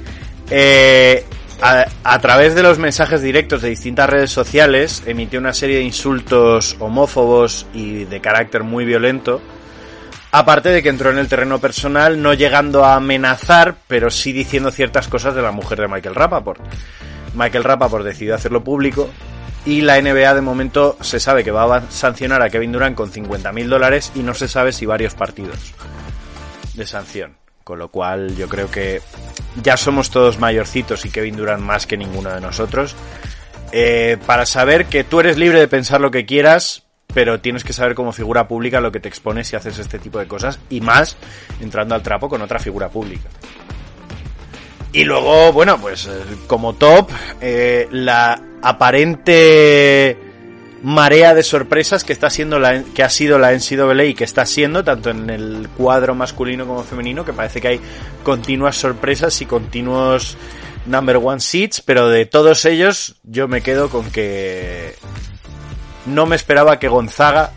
Eh, a, través de los mensajes directos de distintas redes sociales emitió una serie de insultos homófobos y de carácter muy violento. Aparte de que entró en el terreno personal, no llegando a amenazar, pero sí diciendo ciertas cosas de la mujer de Michael Rappaport. Michael Rappaport decidió hacerlo público y la NBA de momento se sabe que va a sancionar a Kevin Durant con 50.000 dólares y no se sabe si varios partidos de sanción. Con lo cual yo creo que ya somos todos mayorcitos y Kevin Durant más que ninguno de nosotros. Eh, para saber que tú eres libre de pensar lo que quieras, pero tienes que saber como figura pública lo que te expones si haces este tipo de cosas y más entrando al trapo con otra figura pública. Y luego, bueno, pues eh, como top, eh, la aparente marea de sorpresas que está siendo la que ha sido la NCAA y que está siendo tanto en el cuadro masculino como femenino que parece que hay continuas sorpresas y continuos number one seats pero de todos ellos yo me quedo con que no me esperaba que Gonzaga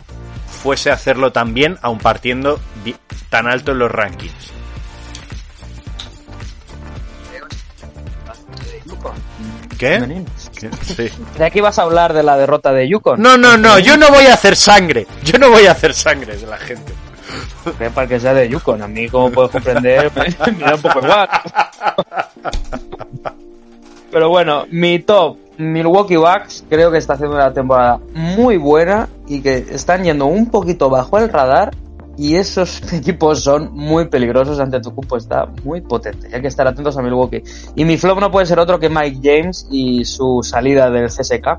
fuese a hacerlo tan bien aun partiendo tan alto en los rankings. ¿qué? De aquí vas a hablar de la derrota de Yukon. No, no, no, yo no voy a hacer sangre. Yo no voy a hacer sangre de la gente. Que para que sea de Yukon, a mí como puedes comprender, [laughs] me da un poco igual. Pero bueno, mi top, Milwaukee Bucks, creo que está haciendo una temporada muy buena y que están yendo un poquito bajo el radar y esos [laughs] equipos son muy peligrosos ante tu cupo, está muy potente. Hay que estar atentos a Milwaukee. Y mi flop no puede ser otro que Mike James y su salida del CSK,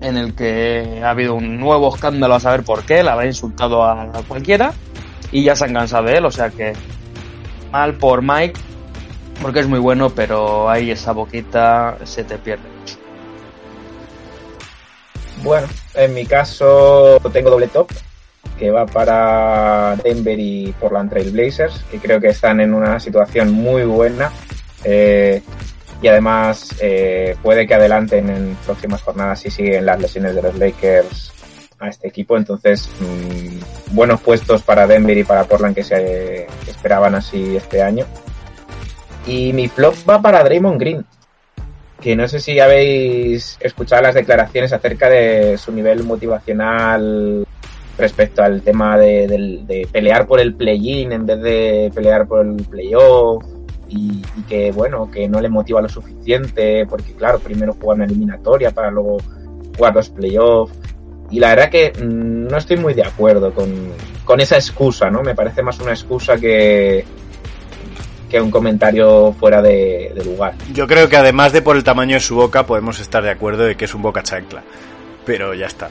en el que ha habido un nuevo escándalo a saber por qué, la habrá insultado a cualquiera y ya se han cansado de él, o sea que mal por Mike, porque es muy bueno, pero ahí esa boquita se te pierde. Bueno, en mi caso tengo doble top, que va para Denver y Portland Trail Blazers, que creo que están en una situación muy buena. eh, y además eh, puede que adelanten en próximas jornadas si siguen las lesiones de los Lakers a este equipo. Entonces, mmm, buenos puestos para Denver y para Portland que se esperaban así este año. Y mi flop va para Draymond Green que no sé si habéis escuchado las declaraciones acerca de su nivel motivacional respecto al tema de, pelear por el play-in en vez de pelear por el playoff y, y que bueno, que no le motiva lo suficiente porque claro, primero jugar una eliminatoria para luego jugar los playoffs y la verdad que mm, no estoy muy de acuerdo con, con esa excusa, ¿no? Me parece más una excusa que, que un comentario fuera de, de lugar. Yo creo que además de por el tamaño de su boca, podemos estar de acuerdo de que es un boca chancla. Pero ya está.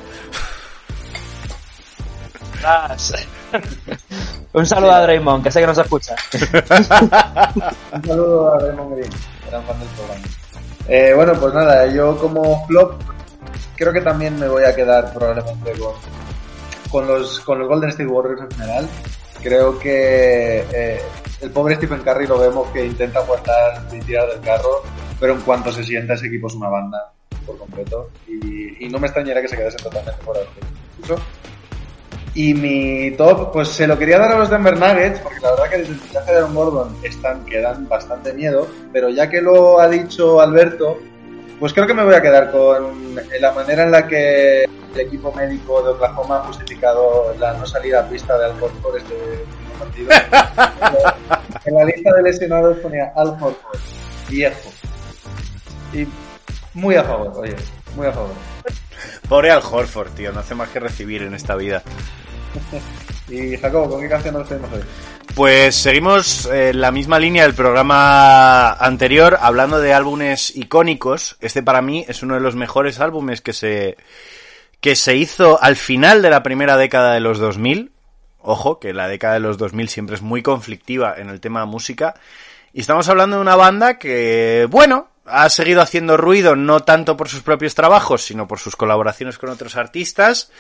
[laughs] Un saludo a Draymond, que sé que nos escucha. [laughs] Un saludo a Raymond Green, gran fan del programa. Eh, bueno, pues nada, yo como flop creo que también me voy a quedar probablemente con, con, los, con los Golden State Warriors en general. Creo que eh, el pobre Stephen Curry lo vemos que intenta aguantar y tirar del carro, pero en cuanto se sienta ese equipo es una banda por completo y, y no me extrañaría que se quedase totalmente fuera del concurso. Y mi top, pues se lo quería dar a los Denver Nuggets, porque la verdad que desde el fichaje de Aaron Gordon están, que dan bastante miedo, pero ya que lo ha dicho Alberto, pues creo que me voy a quedar con la manera en la que el equipo médico de Oklahoma ha justificado la no salida a pista de Al Horford este partido. [laughs] en la lista de lesionados ponía Al Horford, viejo. Y muy a favor, oye, muy a favor. Pobre Al Horford, tío, no hace más que recibir en esta vida. [laughs] Y Jacobo, ¿con qué canción nos tenemos hoy? Pues seguimos en la misma línea del programa anterior, hablando de álbumes icónicos. Este para mí es uno de los mejores álbumes que se, que se hizo al final de la primera década de los 2000. Ojo, que la década de los 2000 siempre es muy conflictiva en el tema música. Y estamos hablando de una banda que, bueno, ha seguido haciendo ruido no tanto por sus propios trabajos, sino por sus colaboraciones con otros artistas,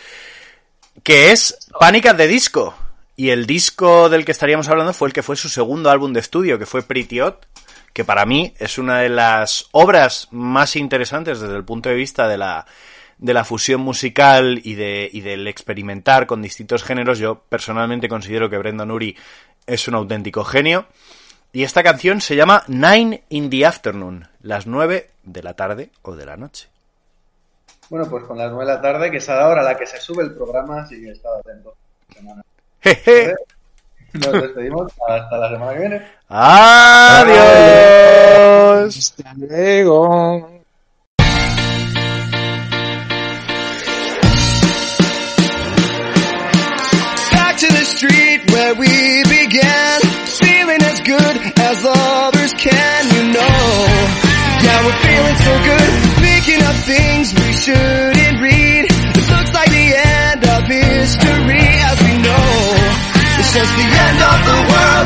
que es Panic at the Disco. Y el disco del que estaríamos hablando fue el que fue su segundo álbum de estudio, que fue Pretty Odd, que para mí es una de las obras más interesantes desde el punto de vista de la, de la fusión musical y, de, y del experimentar con distintos géneros. Yo personalmente considero que Brendan Urie es un auténtico genio. Y esta canción se llama Nine in the Afternoon, las nueve de la tarde o de la noche. Bueno, pues con las 9 de la tarde, que es a la hora a la que se sube el programa, así que estad atento. Semana. Jeje. Nos despedimos hasta la semana que viene. Adiós. Hasta luego. Back to the street where we began, feeling as good as lovers can, you know. Yeah, we're feeling so good, picking up things we shouldn't read. It looks like the end of history as we know. It's just the end of the world.